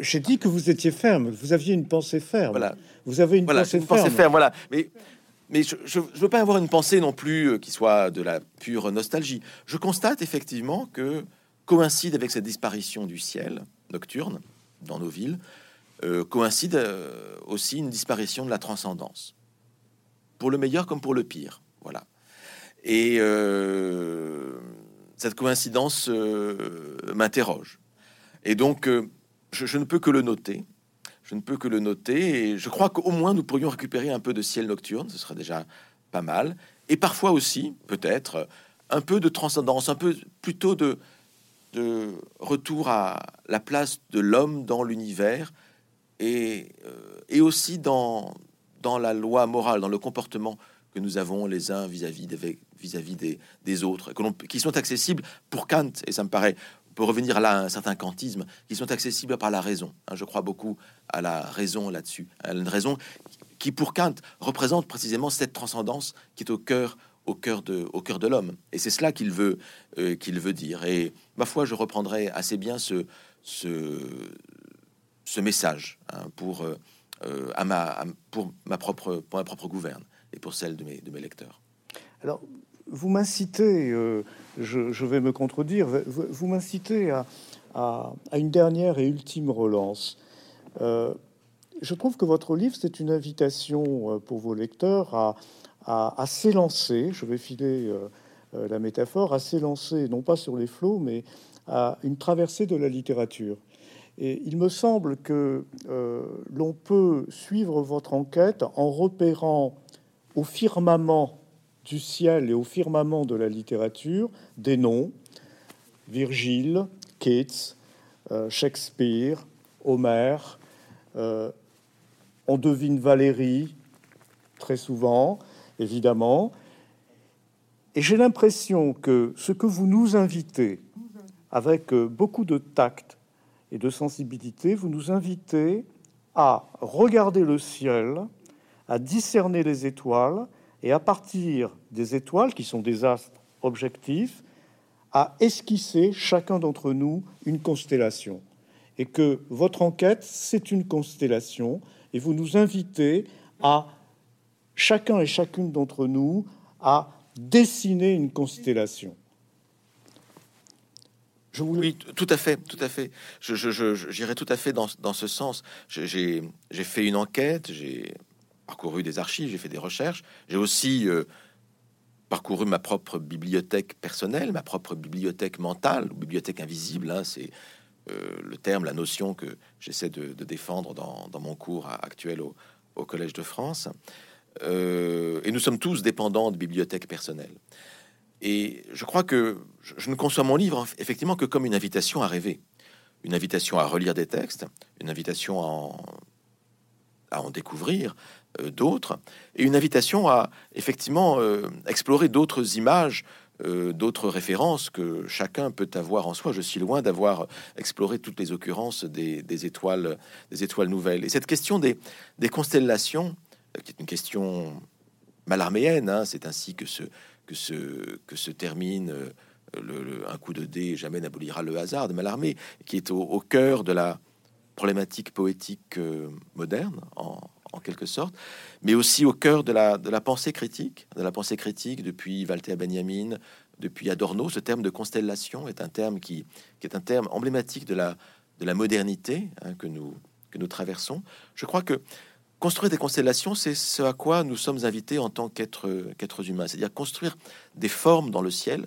j'ai dit que vous étiez ferme. Vous aviez une pensée ferme. Voilà. Vous avez une pensée, ferme. ferme. Voilà. Mais mais je ne veux pas avoir une pensée non plus euh, qui soit de la pure nostalgie. Je constate effectivement que coïncide avec cette disparition du ciel nocturne dans nos villes, euh, coïncide euh, aussi une disparition de la transcendance, pour le meilleur comme pour le pire. Voilà. Et cette coïncidence m'interroge. Et donc, je, ne peux que le noter je ne peux que le noter. Et je crois qu'au moins nous pourrions récupérer un peu de ciel nocturne, ce serait déjà pas mal. Et parfois aussi, peut-être, un peu de transcendance, un peu plutôt de, retour à la place de l'homme dans l'univers euh, et aussi dans, dans la loi morale, dans le comportement que nous avons les uns vis-à-vis des, vis-à-vis des, des autres, qui sont accessibles pour Kant, et ça me paraît peut revenir là à un certain kantisme, qui sont accessibles par la raison. Hein, je crois beaucoup à la raison là-dessus, à une raison qui, pour Kant, représente précisément cette transcendance qui est au cœur, au cœur de, au cœur de l'homme. Et c'est cela qu'il veut, euh, qu'il veut dire. Et ma foi, je reprendrai assez bien ce, ce, ce message hein, pour, euh, ma, pour ma propre, gouverne et pour celle de mes, lecteurs. Alors, vous m'incitez, euh, je, vais me contredire, vous, m'incitez à, une dernière et ultime relance. Euh, je trouve que votre livre, c'est une invitation euh, pour vos lecteurs à, à, s'élancer, je vais filer la métaphore, à s'élancer, non pas sur les flots, mais à une traversée de la littérature. Et il me semble que l'on peut suivre votre enquête en repérant au firmament du ciel et au firmament de la littérature des noms Virgile, Keats, euh, Shakespeare, Homère. Euh, on devine Valérie très souvent, évidemment. Et j'ai l'impression que ce que vous nous invitez, avec euh, beaucoup de tact et de sensibilité, vous nous invitez à regarder le ciel, à discerner les étoiles, et à partir des étoiles, qui sont des astres objectifs, à esquisser chacun d'entre nous une constellation. Et que votre enquête, c'est une constellation, et vous nous invitez à chacun et chacune d'entre nous à dessiner une constellation. Oui, tout à fait, tout à fait. Je, j'irai tout à fait dans, dans ce sens. J'ai fait une enquête, j'ai parcouru des archives, j'ai fait des recherches. J'ai aussi euh, parcouru ma propre bibliothèque personnelle, ma propre bibliothèque mentale, bibliothèque invisible. Hein, c'est le terme, la notion que j'essaie de, défendre dans, mon cours actuel au, au, Collège de France. et nous sommes tous dépendants de bibliothèques personnelles. Et je crois que je ne conçois mon livre effectivement que comme une invitation à rêver, une invitation à relire des textes, une invitation à en, découvrir euh, d'autres, et une invitation à effectivement euh, explorer d'autres images, euh, d'autres références que chacun peut avoir en soi. Je suis loin d'avoir exploré toutes les occurrences des, étoiles, des étoiles nouvelles. Et cette question des, constellations, qui est une question malarméenne, hein, c'est ainsi que ce que se, que se termine euh, le, un coup de dé jamais n'abolira le hasard de Mallarmé, qui est au, cœur de la problématique poétique euh, moderne, en, en, quelque sorte, mais aussi au cœur de la, de la pensée critique, de la pensée critique depuis Walter Benjamin, depuis Adorno. Ce terme de constellation est un terme qui, qui est un terme emblématique de la, de la modernité hein, que, nous, que nous traversons. Je crois que Construire des constellations, c'est ce à quoi nous sommes invités en tant qu'êtres humains, c'est-à-dire construire des formes dans le ciel,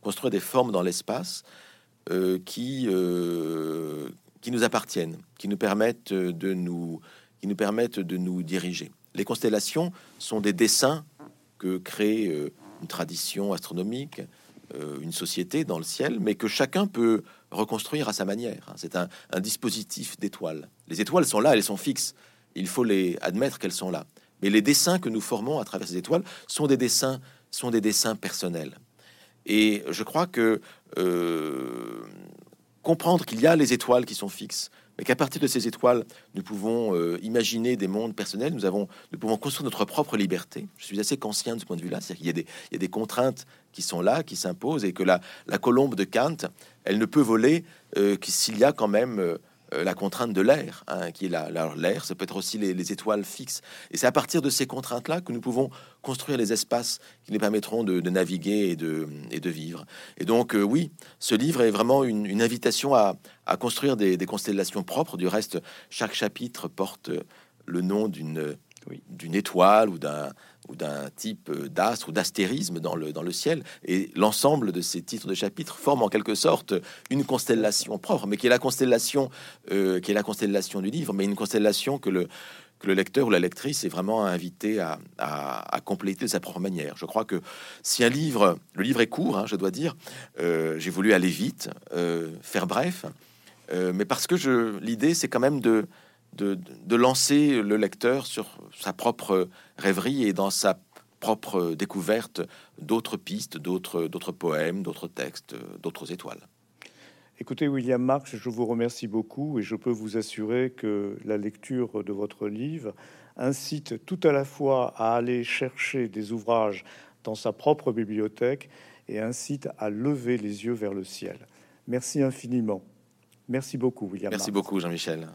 construire des formes dans l'espace euh, qui, euh, qui nous appartiennent, qui nous permettent de nous, qui nous permettent de nous diriger. Les constellations sont des dessins que crée euh, une tradition astronomique, une société dans le ciel, mais que chacun peut reconstruire à sa manière. C'est un, dispositif d'étoiles. Les étoiles sont là, elles sont fixes il faut les admettre qu'elles sont là. Mais les dessins que nous formons à travers ces étoiles sont des dessins, sont des dessins personnels. Et je crois que euh, comprendre qu'il y a les étoiles qui sont fixes, mais qu'à partir de ces étoiles, nous pouvons euh, imaginer des mondes personnels, nous, avons, nous pouvons construire notre propre liberté. Je suis assez conscient de ce point de vue-là, c'est qu'il y, a des contraintes qui sont là, qui s'imposent, et que la, la, colombe de Kant, elle ne peut voler euh, s'il y a quand même euh, la contrainte de l'air, hein, qui est là. L'air, ça peut être aussi les, étoiles fixes. Et c'est à partir de ces contraintes-là que nous pouvons construire les espaces qui nous permettront de, naviguer et de, et de, vivre. Et donc, euh, oui, ce livre est vraiment une, invitation à, construire des, constellations propres. Du reste, chaque chapitre porte le nom d'une d'une étoile ou d'un d'un type d'astre ou d'astérisme dans le, dans le ciel. Et l'ensemble de ces titres de chapitres forment en quelque sorte une constellation propre, mais qui est la constellation, euh, qui est la constellation du livre, mais une constellation que le, que le lecteur ou la lectrice est vraiment invité à, à, compléter de sa propre manière. Je crois que si un livre, le livre est court, hein, je dois dire, euh, j'ai voulu aller vite, euh, faire bref, mais parce que l'idée c'est quand même de de, lancer le lecteur sur sa propre rêverie et dans sa propre découverte d'autres pistes, d'autres, d'autres poèmes, d'autres textes, d'autres étoiles. Écoutez, William Marx, je vous remercie beaucoup et je peux vous assurer que la lecture de votre livre incite tout à la fois à aller chercher des ouvrages dans sa propre bibliothèque et incite à lever les yeux vers le ciel. Merci infiniment. Merci beaucoup, William. Merci beaucoup, Jean-Michel.